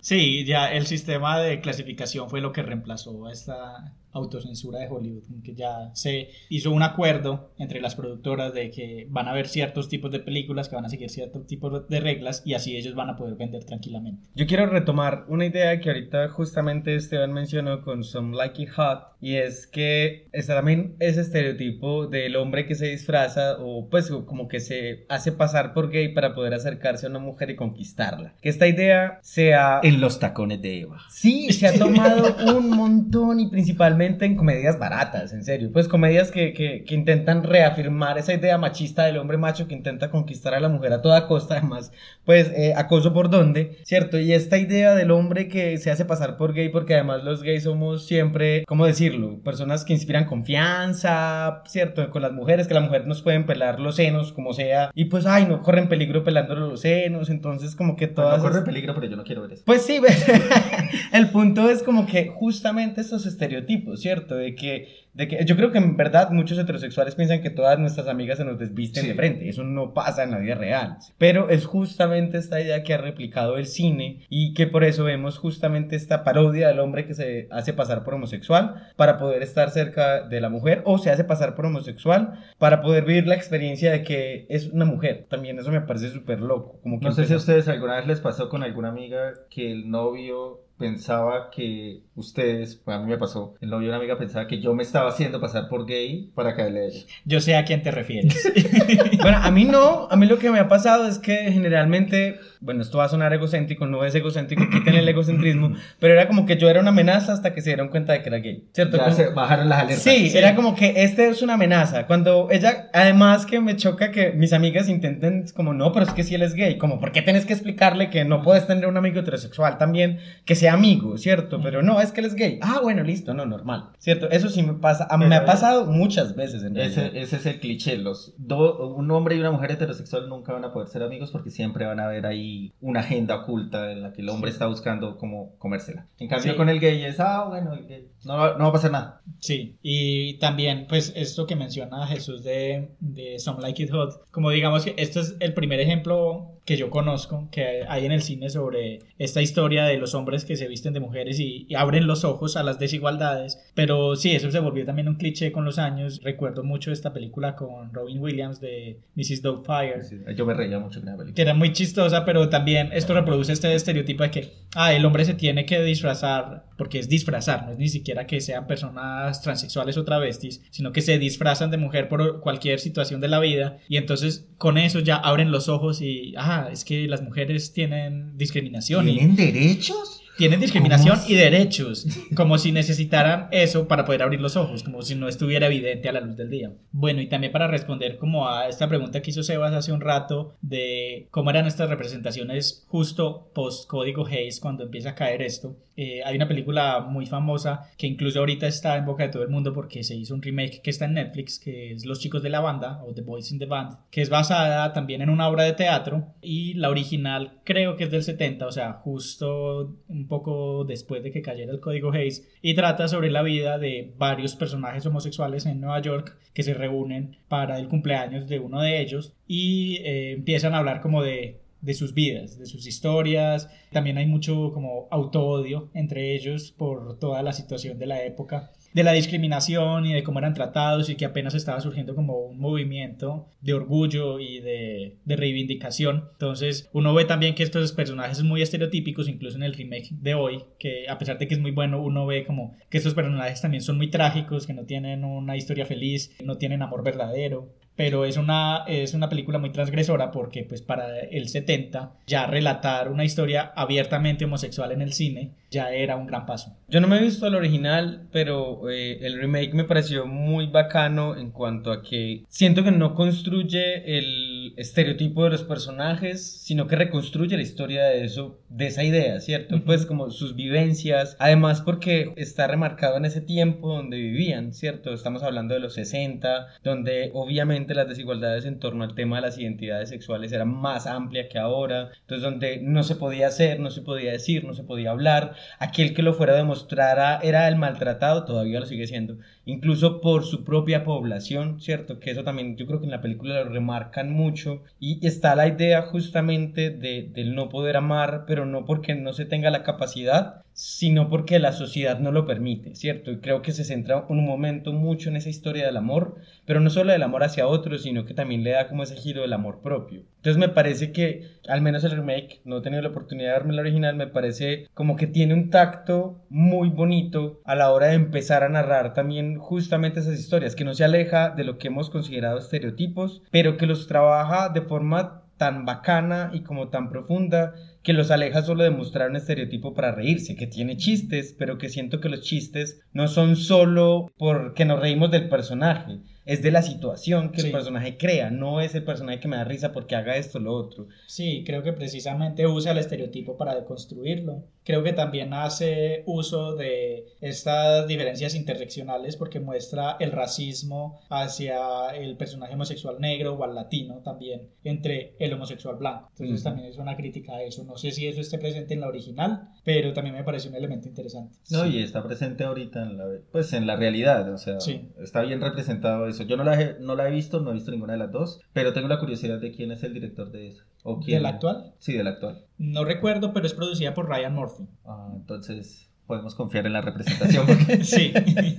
C: Sí, ya el sistema de clasificación fue lo que reemplazó a esta autocensura de Hollywood, como que ya se hizo un acuerdo entre las productoras de que van a haber ciertos tipos de películas que van a seguir ciertos tipos de reglas y así ellos van a poder vender tranquilamente.
D: Yo quiero retomar una idea que ahorita justamente Esteban mencionó con Some Like It Hot y es que está también ese estereotipo del hombre que se disfraza o pues como que se hace pasar por gay para poder acercarse a una mujer y conquistarla. Que esta idea sea...
B: En los tacones de Eva.
D: Sí, se ha tomado un montón y principalmente en comedias baratas, en serio. Pues comedias que, que, que intentan reafirmar esa idea machista del hombre macho que intenta conquistar a la mujer a toda costa, además, pues eh, acoso por donde, ¿cierto? Y esta idea del hombre que se hace pasar por gay, porque además los gays somos siempre, ¿cómo decirlo? Personas que inspiran confianza, ¿cierto? Con las mujeres, que las mujeres nos pueden pelar los senos, como sea, y pues, ay, no corren peligro pelándole los senos, entonces como que
B: Pues No
D: todas...
B: corre
D: esas-
B: peligro, pero yo no quiero ver eso.
D: pues sí, el punto es como que justamente estos estereotipos, ¿cierto? De que, de que yo creo que en verdad muchos heterosexuales piensan que todas nuestras amigas se nos desvisten
B: Sí.
D: de frente. Eso no pasa en la vida real. Pero es justamente esta idea que ha replicado el cine y que por eso vemos justamente esta parodia del hombre que se hace pasar por homosexual para poder estar cerca de la mujer o se hace pasar por homosexual para poder vivir la experiencia de que es una mujer. También eso me parece súper loco. Como que
B: No sé si a ustedes alguna vez les pasó con alguna amiga que el novio pensaba que ustedes, pues a mí me pasó, el novio de una amiga pensaba que yo me estaba haciendo pasar por gay para caerle a ella.
C: Yo sé a quién te refieres.
D: Bueno, a mí no, a mí lo que me ha pasado es que generalmente, bueno, esto va a sonar egocéntrico, no es egocéntrico, quiten el egocentrismo, pero era como que yo era una amenaza hasta que se dieron cuenta de que era gay, ¿cierto?
B: Ya
D: Como-
B: se bajaron las alertas.
D: Sí, era como que este es una amenaza. Cuando ella, además que me choca que mis amigas intenten, como no, pero es que si él es gay, como, ¿por qué tienes que explicarle que no puedes tener un amigo heterosexual también, que sea amigo, ¿cierto? Pero no, es que él es gay. Ah, bueno, listo, no, normal, ¿cierto? Eso sí me pasa, a- me
B: Pero
D: ha pasado muchas veces en.
B: Ese, ese es el cliché. Los do- un hombre y una mujer heterosexual nunca van a poder ser amigos porque siempre van a haber ahí una agenda oculta en la que el hombre está buscando cómo comérsela. En cambio,
C: Sí.
B: con el gay es, ah, bueno, el gay. No, no va a pasar nada.
C: Sí, y también, pues, esto que menciona Jesús de, de Some Like It Hot, como digamos que este es el primer ejemplo que yo conozco que hay en el cine sobre esta historia de los hombres que se visten de mujeres y, y abren los ojos a las desigualdades. Pero sí, eso se volvió también un cliché con los años. Recuerdo mucho esta película con Robin Williams de Mrs. Doubtfire.
B: Yo me reía mucho con la película.
C: que era muy chistosa, pero también esto reproduce este estereotipo de que ah, el hombre se tiene que disfrazar, porque es disfrazar, no es ni siquiera que sean personas transexuales o travestis, sino que se disfrazan de mujer por cualquier situación de la vida y entonces con eso ya abren los ojos y, es que las mujeres tienen discriminación
B: ¿Tienen derechos?
C: Tienen discriminación y derechos, como si necesitaran eso para poder abrir los ojos, como si no estuviera evidente a la luz del día. Bueno, y también para responder como a esta pregunta que hizo Sebas hace un rato de cómo eran estas representaciones justo post código Hayes cuando empieza a caer esto. Eh, hay una película muy famosa que incluso ahorita está en boca de todo el mundo porque se hizo un remake que está en Netflix, que es Los chicos de la banda o The Boys in the Band, que es basada también en una obra de teatro y la original creo que es del 70, o sea, justo un poco después de que cayera el código Hayes y trata sobre la vida de varios personajes homosexuales en Nueva York que se reúnen para el cumpleaños de uno de ellos y eh, empiezan a hablar como de de sus vidas, de sus historias. También hay mucho como autoodio entre ellos por toda la situación de la época, de la discriminación y de cómo eran tratados y que apenas estaba surgiendo como un movimiento de orgullo y de, reivindicación. Entonces uno ve también que estos personajes son muy estereotípicos, incluso en el remake de hoy, que a pesar de que es muy bueno, uno ve como que estos personajes también son muy trágicos, que no tienen una historia feliz, no tienen amor verdadero pero es una, es una película muy transgresora porque pues para el 70 ya relatar una historia abiertamente homosexual en el cine ya era un gran paso.
D: Yo no me he visto el original, pero eh, el remake me pareció muy bacano en cuanto a que siento que no construye el estereotipo de los personajes, sino que reconstruye la historia de eso, de esa idea, ¿cierto? Pues como sus vivencias, además porque está remarcado en ese tiempo donde vivían, ¿cierto? Estamos hablando de los 60, donde obviamente las desigualdades en torno al tema de las identidades sexuales eran más amplia que ahora, entonces donde no se podía hacer, no se podía decir, no se podía hablar, aquel que lo fuera a demostrar era el maltratado, todavía lo sigue siendo, incluso por su propia población, ¿cierto? Que eso también yo creo que en la película lo remarcan mucho. Y está la idea justamente de, del no poder amar, pero no porque no se tenga la capacidad, sino porque la sociedad no lo permite, ¿cierto? Y creo que se centra un momento mucho en esa historia del amor, pero no solo del amor hacia otros, sino que también le da como ese giro del amor propio. Entonces me parece que, al menos el remake, no he tenido la oportunidad de verme el original, me parece como que tiene un tacto muy bonito a la hora de empezar a narrar también justamente esas historias, que no se aleja de lo que hemos considerado estereotipos, pero que los trabaja de forma tan bacana y como tan profunda que los aleja solo de mostrar un estereotipo para reírse, que tiene chistes, pero que siento que los chistes no son solo porque nos reímos del personaje, es de la situación que el personaje crea, no es el personaje que me da risa porque haga esto o lo otro.
C: Sí, creo que precisamente usa el estereotipo para deconstruirlo. Creo que también hace uso de estas diferencias interseccionales porque muestra el racismo hacia el personaje homosexual negro o al latino también entre el homosexual blanco. Entonces también es una crítica a eso. No sé si eso esté presente en la original, pero también me parece un elemento interesante.
B: No, y está presente ahorita en la, pues en la realidad, o sea, está bien representado eso yo no la, he, no la he visto, no he visto ninguna de las dos, pero tengo la curiosidad de quién es el director de eso.
C: ¿O quién... ¿Del actual?
B: Sí, del actual.
C: No recuerdo, pero es producida por Ryan Murphy.
B: Ah, entonces podemos confiar en la representación.
C: sí.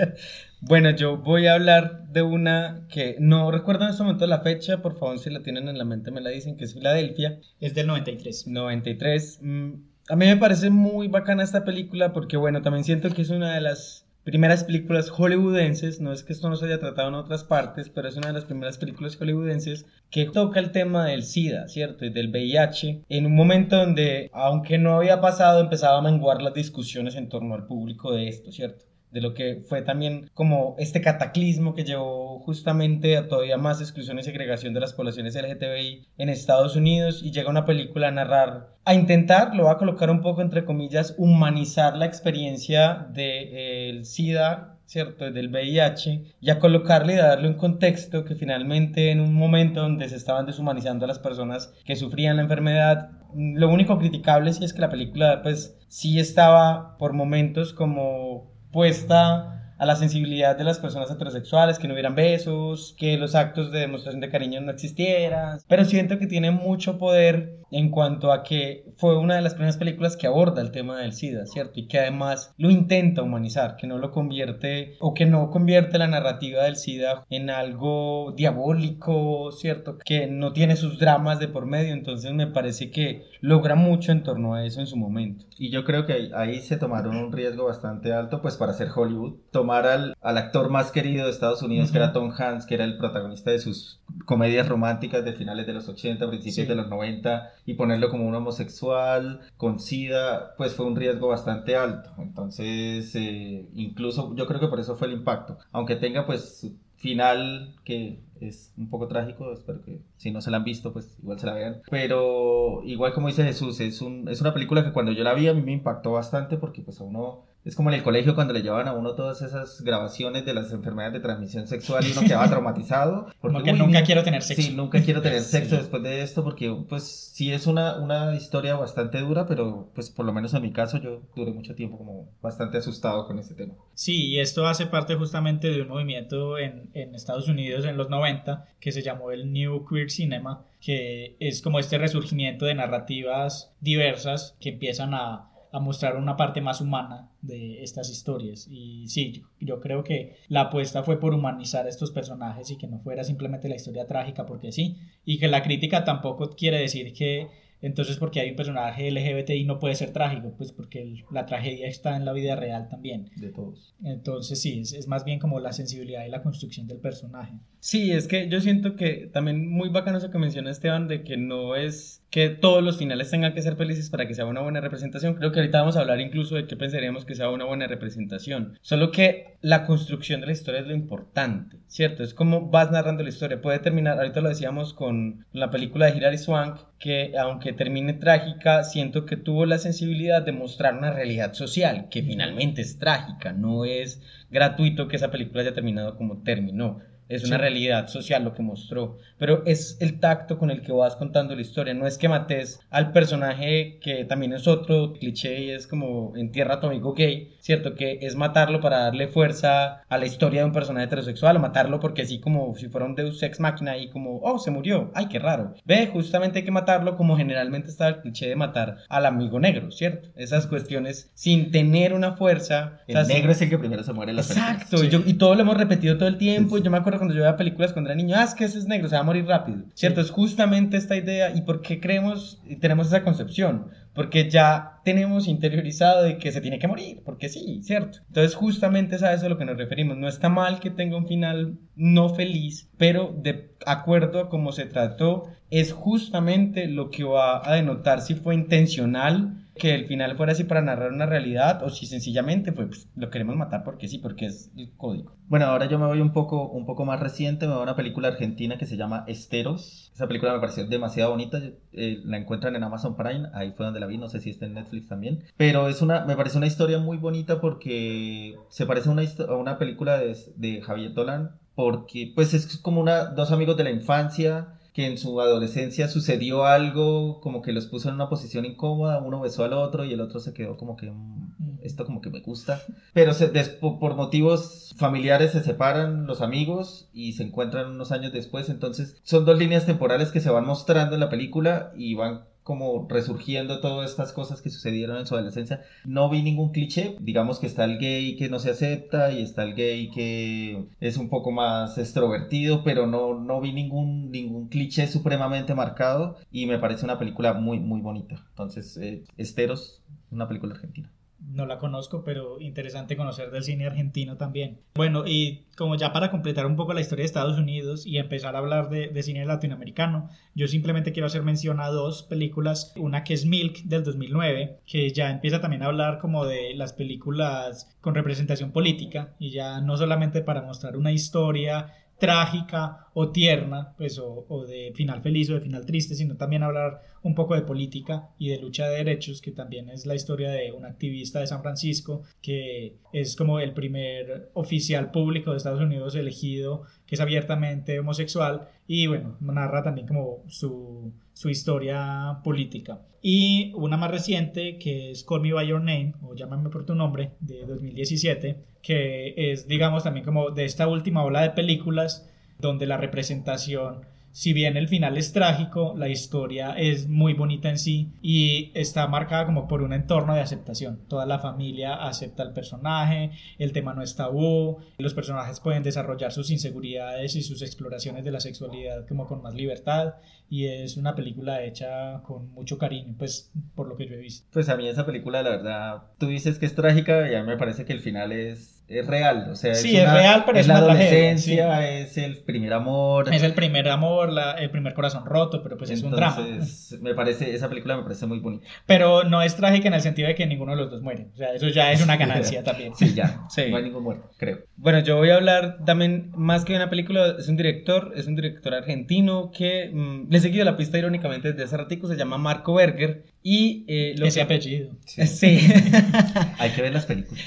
D: bueno, yo voy a hablar de una que no recuerdo en este momento la fecha, por favor, si la tienen en la mente me la dicen, que es Filadelfia.
C: Es del 93.
D: 93. Mm, a mí me parece muy bacana esta película porque, bueno, también siento que es una de las primeras películas hollywoodenses, no es que esto no se haya tratado en otras partes, pero es una de las primeras películas hollywoodenses que toca el tema del SIDA, ¿cierto? Y del VIH, en un momento donde, aunque no había pasado, empezaba a menguar las discusiones en torno al público de esto, ¿cierto? De lo que fue también como este cataclismo que llevó justamente a todavía más exclusión y segregación de las poblaciones LGTBI en Estados Unidos y llega una película a narrar, a intentar, lo va a colocar un poco entre comillas, humanizar la experiencia del SIDA ¿cierto? Del VIH, y a colocarle y darle un contexto que finalmente en un momento donde se estaban deshumanizando a las personas que sufrían la enfermedad, lo único criticable sí es que la película pues sí estaba por momentos como puesta a la sensibilidad de las personas heterosexuales, que no hubieran besos, que los actos de demostración de cariño no existieran, pero siento que tiene mucho poder en cuanto a que fue una de las primeras películas que aborda el tema del SIDA, ¿cierto? Y que además lo intenta humanizar, que no lo convierte o que no convierte la narrativa del SIDA en algo diabólico, ¿cierto? Que no tiene sus dramas de por medio, entonces me parece que logra mucho en torno a eso en su momento.
B: Y yo creo que ahí se tomaron un riesgo bastante alto, pues para hacer Hollywood, tomar al, al actor más querido de Estados Unidos, que era Tom Hanks, que era el protagonista de sus comedias románticas de finales de los 80, principios
C: Sí.
B: de los 90 y ponerlo como un homosexual con SIDA, pues fue un riesgo bastante alto. Entonces, eh, incluso yo creo que por eso fue el impacto. Aunque tenga pues su final que es un poco trágico, espero que si no se la han visto, pues igual se la vean. Pero igual como dice Jesús, es, un, es una película que cuando yo la vi a mí me impactó bastante porque pues a uno... Es como en el colegio cuando le llevaban a uno todas esas grabaciones de las enfermedades de transmisión sexual y uno quedaba traumatizado.
C: Como que
B: uy,
C: nunca quiero tener sexo.
B: Sí, nunca quiero tener
C: Sí.
B: sexo después de esto porque pues sí es una, una historia bastante dura, pero pues por lo menos en mi caso yo duré mucho tiempo como bastante asustado con ese tema.
C: Sí, y esto hace parte justamente de un movimiento en, en Estados Unidos en los 90 que se llamó el New Queer Cinema, que es como este resurgimiento de narrativas diversas que empiezan a, a mostrar una parte más humana de estas historias. Y sí, yo, creo que la apuesta fue por humanizar estos personajes y que no fuera simplemente la historia trágica porque sí, y que la crítica tampoco quiere decir que entonces porque hay un personaje LGBTI no puede ser trágico, pues porque el- la tragedia está en la vida real también.
B: De todos.
C: Entonces sí, es, es más bien como la sensibilidad y la construcción del personaje.
D: Sí, es que yo siento que también muy bacano eso que menciona Esteban de que no es que todos los finales tengan que ser felices para que sea una buena representación. Creo que ahorita vamos a hablar incluso de qué pensaríamos que sea una buena representación. Solo que la construcción de la historia es lo importante, ¿cierto? Es como vas narrando la historia. Puede terminar, ahorita lo decíamos con la película de Hilary Swank, que aunque termine trágica, siento que tuvo la sensibilidad de mostrar una realidad social, que finalmente es trágica, no es gratuito que esa película haya terminado como terminó. Es una
C: Sí.
D: realidad social lo que mostró. Pero es el tacto con el que vas contando la historia. No es que mates al personaje que también es otro cliché y es como entierra a tu amigo gay, ¿cierto? Que es matarlo para darle fuerza a la historia de un personaje heterosexual o matarlo porque así como si fuera un Deus Ex Máquina y como, oh, se murió. Ay, qué raro. Ve, justamente hay que matarlo como generalmente está el cliché de matar al amigo negro, ¿cierto? Esas cuestiones sin tener una fuerza.
B: El
D: o sea, sin-
B: negro es el que primero se muere en las
D: Exacto, y, yo- y todo lo hemos repetido todo el tiempo.
B: Sí.
D: Yo me acuerdo cuando yo veía películas cuando era niño, ah, es que ese es negro, se va a morir rápido. ¿Cierto? Es justamente esta idea. ¿Y por qué creemos y tenemos esa concepción? Porque ya tenemos interiorizado de que se tiene que morir, porque sí, ¿cierto? Entonces, justamente es a eso a lo que nos referimos. No está mal que tenga un final no feliz, pero de acuerdo a cómo se trató, es justamente lo que va a denotar si fue intencional que el final fuera así para narrar una realidad o si sencillamente fue, pues, lo queremos matar porque sí, porque es el código.
B: Bueno, ahora yo me voy un poco, un poco más reciente, me voy a una película argentina que se llama Esteros. Esa película me pareció demasiado bonita, eh, la encuentran en Amazon Prime, ahí fue donde la vi, no sé si está en Netflix también. Pero es una, me parece una historia muy bonita porque se parece a una, a una película de, de Javier Dolan, porque pues es como una, dos amigos de la infancia que en su adolescencia sucedió algo como que los puso en una posición incómoda, uno besó al otro y el otro se quedó como que "Mm, esto como que me gusta, pero se, des- por por motivos familiares se separan los amigos y se encuentran unos años después, entonces son dos líneas temporales que se van mostrando en la película y van como resurgiendo todas estas cosas que sucedieron en su adolescencia. No vi ningún cliché, digamos que está el gay que no se acepta y está el gay que es un poco más extrovertido, pero no, no vi ningún, ningún cliché supremamente marcado y me parece una película muy, muy bonita. Entonces, eh, Esteros, una película argentina.
C: No la conozco, pero interesante conocer del cine argentino también. Bueno, y como ya para completar un poco la historia de Estados Unidos y empezar a hablar de, de cine latinoamericano, yo simplemente quiero hacer mención a dos películas. Una que es Milk del 2009, que ya empieza también a hablar como de las películas con representación política y ya no solamente para mostrar una historia trágica o tierna, pues o, o de final feliz o de final triste, sino también hablar un poco de política y de lucha de derechos, que también es la historia de un activista de San Francisco, que es como el primer oficial público de Estados Unidos elegido, que es abiertamente homosexual, y bueno, narra también como su, su historia política. Y una más reciente, que es Call Me By Your Name, o Llámame por tu nombre, de 2017, que es, digamos, también como de esta última ola de películas donde la representación, si bien el final es trágico, la historia es muy bonita en sí y está marcada como por un entorno de aceptación. Toda la familia acepta al personaje, el tema no es tabú, los personajes pueden desarrollar sus inseguridades y sus exploraciones de la sexualidad como con más libertad y es una película hecha con mucho cariño, pues por lo que yo he visto.
B: Pues a mí esa película, la verdad, tú dices que es trágica y a mí me parece que el final es es real, o sea,
C: Sí, es real, pero es
B: la
C: una tragedia,
B: adolescencia, es el primer amor.
C: Es el primer amor, la- el primer corazón roto, pero pues es un drama.
B: Entonces, me parece, esa película me parece muy bonita.
C: Pero no es trágica en el sentido de que ninguno de los dos muere. O sea, eso ya es una ganancia también.
B: Sí, ya,
D: Sí.
B: no hay ningún muerto, creo.
D: Bueno, yo voy a hablar también, más que de una película, es un director, es un director argentino que mm, le he seguido la pista irónicamente desde hace ratico, se llama Marco Berger y eh, lo
C: Ese
D: que-
C: apellido.
B: Sí.
D: Sí.
B: Hay que ver las películas.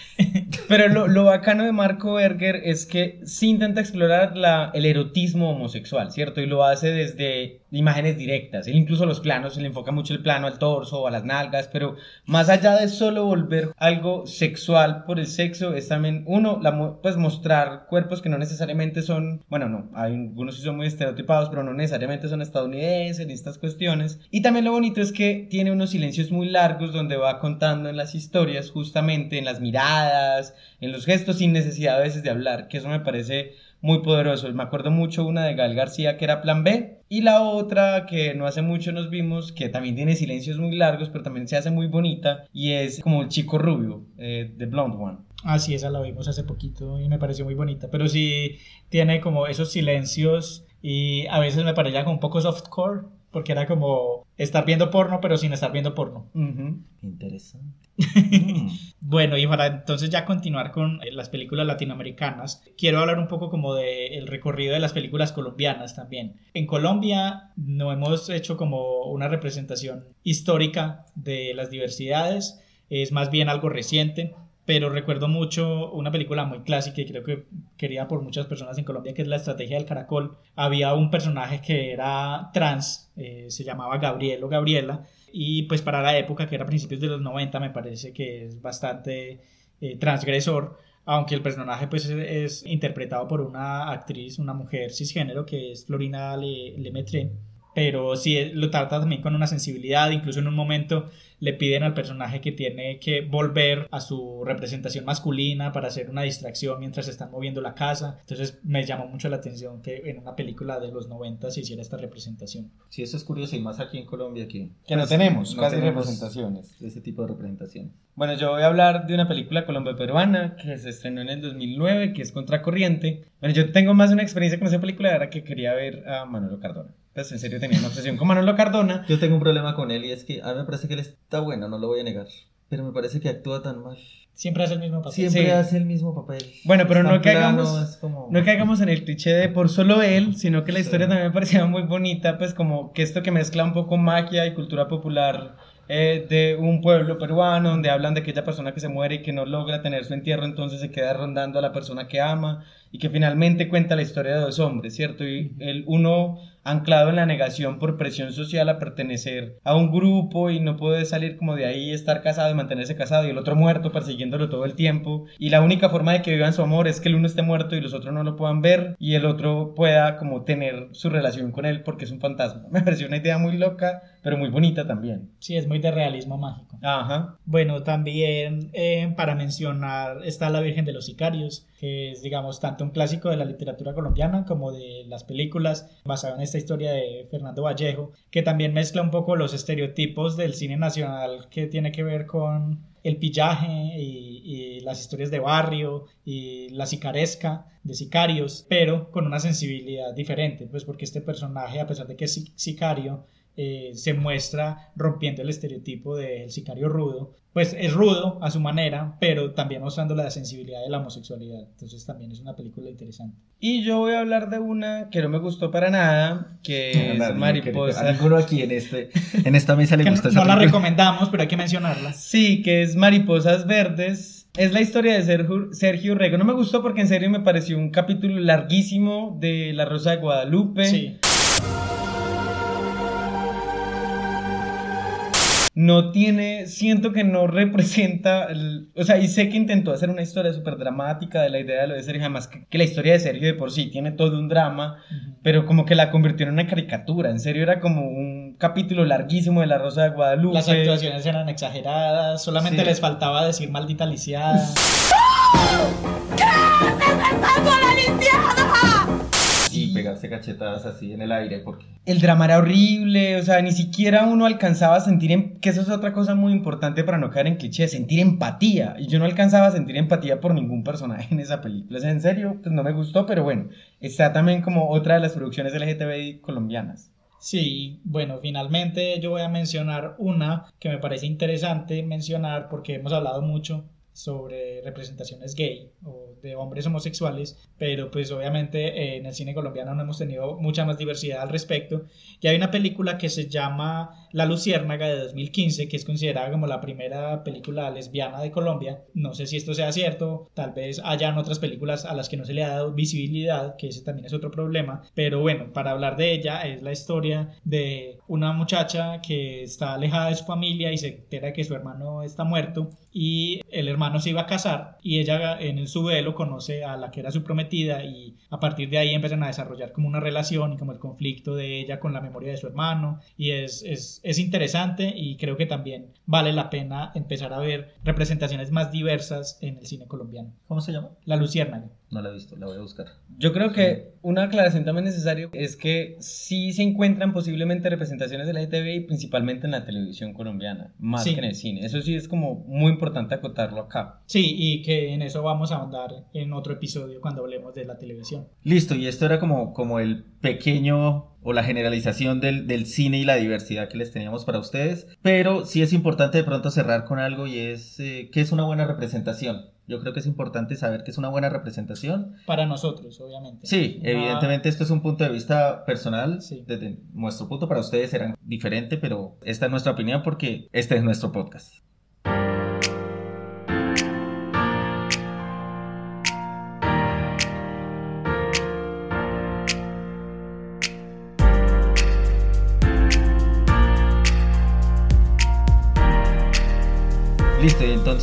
D: Pero lo, lo bacano de Marco Berger es que sí intenta explorar la, el erotismo homosexual, ¿cierto? Y lo hace desde imágenes directas. Él incluso los planos, se le enfoca mucho el plano al torso o a las nalgas, pero más allá de solo volver algo sexual por el sexo, es también, uno, la, pues mostrar cuerpos que no necesariamente son, bueno, no, hay algunos sí son muy estereotipados, pero no necesariamente son estadounidenses ni estas cuestiones. Y también lo bonito es que tiene unos silencios muy largos donde va contando en las historias, justamente en las miradas, en los gestos, sin necesidad a veces de hablar, que eso me parece muy poderoso. Me acuerdo mucho una de Gal García que era Plan B y la otra que no hace mucho nos vimos que también tiene silencios muy largos pero también se hace muy bonita y es como el chico rubio, eh, The Blonde One.
C: Ah, sí, esa la vimos hace poquito y me pareció muy bonita. Pero sí tiene como esos silencios y a veces me parecía como un poco softcore, porque era como estar viendo porno, pero sin estar viendo porno.
B: Interesante. Mm.
C: Bueno, y para entonces ya continuar con eh, las películas latinoamericanas, quiero hablar un poco como del recorrido de las películas colombianas también. En Colombia no hemos hecho como una representación histórica de las diversidades, es más bien algo reciente. Pero recuerdo mucho una película muy clásica y creo que querida por muchas personas en Colombia, que es La Estrategia del Caracol. Había un personaje que era trans, eh, se llamaba Gabriel o Gabriela, y pues para la época, que era principios de los 90, me parece que es bastante eh, transgresor, aunque el personaje pues es, interpretado por una actriz, una mujer cisgénero, que es Florina Le, Lemaitre, pero sí eh, lo trata también con una sensibilidad, incluso en un momento le piden al personaje que tiene que volver a su representación masculina para hacer una distracción mientras están moviendo la casa. Entonces me llamó mucho la atención que en una película de los 90 se hiciera esta representación.
B: Sí, eso es curioso y más aquí en Colombia que,
D: Que no
B: pues,
D: tenemos
B: no
D: casi
B: tenemos
D: representaciones.
B: ese tipo de representación.
D: Bueno, yo voy a hablar de una película colombo-peruana que se estrenó en el 2009, que es Contracorriente. Bueno, yo tengo más una experiencia con esa película, era que quería ver a Manolo Cardona. Pues en serio tenía una obsesión con Manolo Cardona.
B: Yo tengo un problema con él y es que a mí me parece que él está bueno, no lo voy a negar. Pero me parece que actúa tan mal.
C: Siempre hace el mismo papel.
B: Siempre
D: Sí.
B: hace el mismo papel.
D: Bueno, pero no caigamos-
B: como-
D: No caigamos en el cliché de por solo él, sino que la
B: Sí.
D: historia también me parecía muy bonita, pues como que esto que mezcla un poco magia y cultura popular eh, de un pueblo peruano, donde hablan de aquella persona que se muere y que no logra tener su entierro, entonces se queda rondando a la persona que ama y que finalmente cuenta la historia de dos hombres, ¿cierto? Y el uno anclado en la negación por presión social a pertenecer a un grupo y no puede salir como de ahí, estar casado y mantenerse casado, y el otro muerto persiguiéndolo todo el tiempo. Y la única forma de que vivan su amor es que el uno esté muerto y los otros no lo puedan ver y el otro pueda como tener su relación con él porque es un fantasma. Me pareció una idea muy loca, pero muy bonita también.
C: Sí, es muy de realismo mágico.
D: Ajá.
C: Bueno, también eh, para mencionar está La Virgen de los Sicarios, que es, digamos, tanto un clásico de la literatura colombiana como de las películas, basado en esta historia de Fernando Vallejo, que también mezcla un poco los estereotipos del cine nacional que tiene que ver con el pillaje y, y las historias de barrio y la sicaresca de sicarios, pero con una sensibilidad diferente, pues porque este personaje, a pesar de que es sic- sicario, eh, se muestra rompiendo el estereotipo del sicario rudo. Pues es rudo a su manera, pero también mostrando la sensibilidad de la homosexualidad. Entonces también es una película interesante.
D: Y yo voy a hablar de una que no me gustó para nada, que es
B: nadie,
D: Mariposa.
B: A ninguno aquí en, este, en esta mesa le gusta
C: no,
B: esa
C: no la recomendamos, pero hay que mencionarla.
D: Sí, que es Mariposas Verdes. Es la historia de Sergio, Sergio Rego. No me gustó porque en serio me pareció un capítulo larguísimo de La Rosa de Guadalupe.
C: Sí.
D: No tiene, siento que no representa, el- o sea, y sé que intentó hacer una historia súper dramática de la idea de lo de Sergio, además que, que la historia de Sergio de por sí tiene todo un drama, pero como que la convirtió en una caricatura. En serio era como un capítulo larguísimo de La Rosa de Guadalupe.
C: Las actuaciones eran exageradas, solamente
B: Sí.
C: les faltaba decir maldita lisiada.
B: Sí, pegarse cachetadas así en el aire, porque
D: el drama era horrible, o sea, ni siquiera uno alcanzaba a sentir, em- que eso es otra cosa muy importante para no caer en cliché, sentir empatía. Y yo no alcanzaba a sentir empatía por ningún personaje en esa película. O sea, en serio, pues no me gustó, pero bueno, está también como otra de las producciones LGTBI colombianas.
C: Sí, bueno, finalmente yo voy a mencionar una que me parece interesante mencionar porque hemos hablado mucho sobre representaciones gay o de hombres homosexuales, pero pues obviamente eh, en el cine colombiano no hemos tenido mucha más diversidad al respecto. Y hay una película que se llama La Luciérnaga de 2015, que es considerada como la primera película lesbiana de Colombia. No sé si esto sea cierto, tal vez hayan otras películas a las que no se le ha dado visibilidad, que ese también es otro problema, pero bueno, para hablar de ella es la historia de una muchacha que está alejada de su familia y se entera que su hermano está muerto y el hermano se iba a casar y ella en su velo conoce a la que era su prometida y a partir de ahí empiezan a desarrollar como una relación y como el conflicto de ella con la memoria de su hermano y es, es, es interesante y creo que también vale la pena empezar a ver representaciones más diversas en el cine colombiano.
B: ¿cómo se llama?
C: La Luciérnaga.
B: No la he visto, la voy a buscar.
D: Yo creo que una aclaración también necesaria es que sí se encuentran posiblemente representaciones de la LGTBI principalmente en la televisión colombiana, más
C: Sí.
D: que en el cine. Eso sí es como muy importante acotarlo acá.
C: Sí, y que en eso vamos a ahondar en otro episodio cuando hablemos de la televisión.
B: Listo, y esto era como, como el pequeño o la generalización del, del cine y la diversidad que les teníamos para ustedes, pero sí es importante de pronto cerrar con algo y es eh, qué es una buena representación. Yo creo que es importante saber qué es una buena representación.
C: Para nosotros, obviamente.
B: Sí,
C: Una-
B: evidentemente esto es un punto de vista personal.
C: Sí.
B: Desde nuestro punto para ustedes será diferente, pero esta es nuestra opinión porque este es nuestro podcast.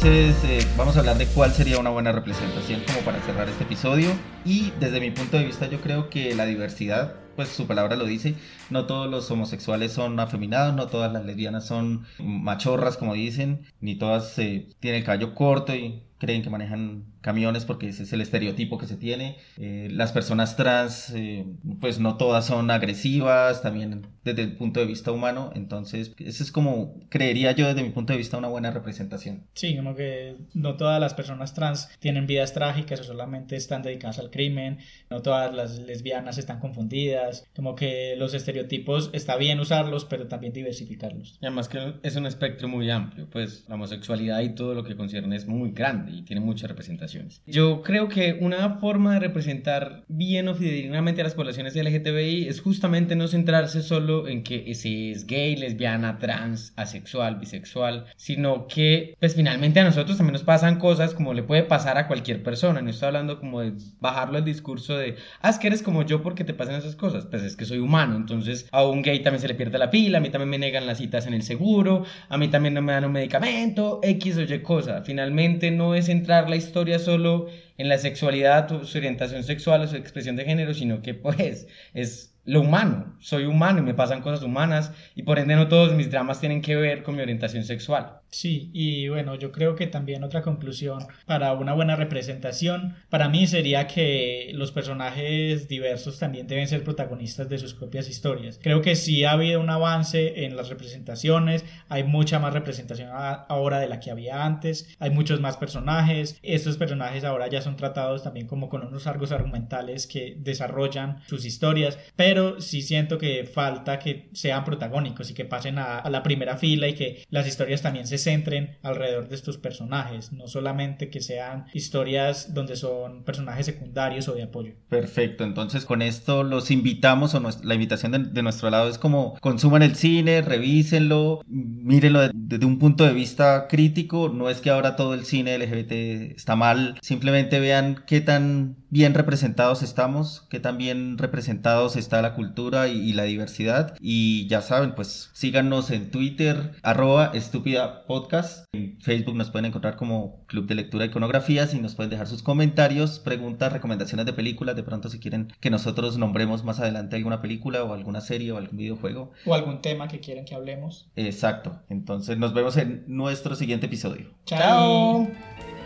B: Entonces eh, vamos a hablar de cuál sería una buena representación como para cerrar este episodio. Y desde mi punto de vista yo creo que la diversidad, pues su palabra lo dice, no todos los homosexuales son afeminados, no todas las lesbianas son machorras como dicen, ni todas eh, tienen el cabello corto y creen que manejan camiones porque ese es el estereotipo que se tiene. Eh, las personas trans, eh, pues no todas son agresivas, también desde el punto de vista humano. Entonces, eso es como, creería yo desde mi punto de vista, una buena representación.
C: Sí, como que no todas las personas trans tienen vidas trágicas o solamente están dedicadas al crimen, no todas las lesbianas están confundidas, como que los estereotipos está bien usarlos, pero también diversificarlos.
D: Y además que es un espectro muy amplio, pues la homosexualidad y todo lo que concierne es muy grande y tiene muchas representaciones. Yo creo que una forma de representar bien o fidedignamente a las poblaciones LGTBI es justamente no centrarse solo en que se es gay, lesbiana, trans, asexual, bisexual, sino que pues finalmente a nosotros también nos pasan cosas como le puede pasar a cualquier persona. No estoy hablando como de bajarlo al discurso de, ah, es que eres como yo porque te pasan esas cosas. Pues es que soy humano, entonces a un gay también se le pierde la pila, a mí también me negan las citas en el seguro, a mí también no me dan un medicamento, X o Y cosa. Finalmente no es centrar la historia solo en la sexualidad, su orientación sexual o su expresión de género, sino que pues es lo humano. Soy humano y me pasan cosas humanas y por ende no todos mis dramas tienen que ver con mi orientación sexual.
C: Sí, y bueno, yo creo que también otra conclusión para una buena representación, para mí sería que los personajes diversos también deben ser protagonistas de sus propias historias. Creo que sí ha habido un avance en las representaciones, hay mucha más representación ahora de la que había antes, hay muchos más personajes, estos personajes ahora ya son tratados también como con unos arcos argumentales que desarrollan sus historias, pero sí siento que falta que sean protagónicos y que pasen a, a la primera fila y que las historias también se centren alrededor de estos personajes, no solamente que sean historias donde son personajes secundarios o de apoyo.
B: Perfecto, entonces con esto los invitamos, o nues- la invitación de, de nuestro lado es como consuman el cine, revísenlo, mírenlo de- desde un punto de vista crítico, no es que ahora todo el cine LGBT está mal, simplemente vean qué tan bien representados estamos, qué tan bien representados está la cultura y, y la diversidad y ya saben, pues síganos en Twitter, arroba estúpida podcast, en Facebook nos pueden encontrar como Club de Lectura e Iconografías y nos pueden dejar sus comentarios, preguntas, recomendaciones de películas, de pronto si quieren que nosotros nombremos más adelante alguna película o alguna serie o algún videojuego.
C: O algún tema que quieren que hablemos.
B: Exacto, entonces nos vemos en nuestro siguiente episodio.
C: Chao.
D: Chao.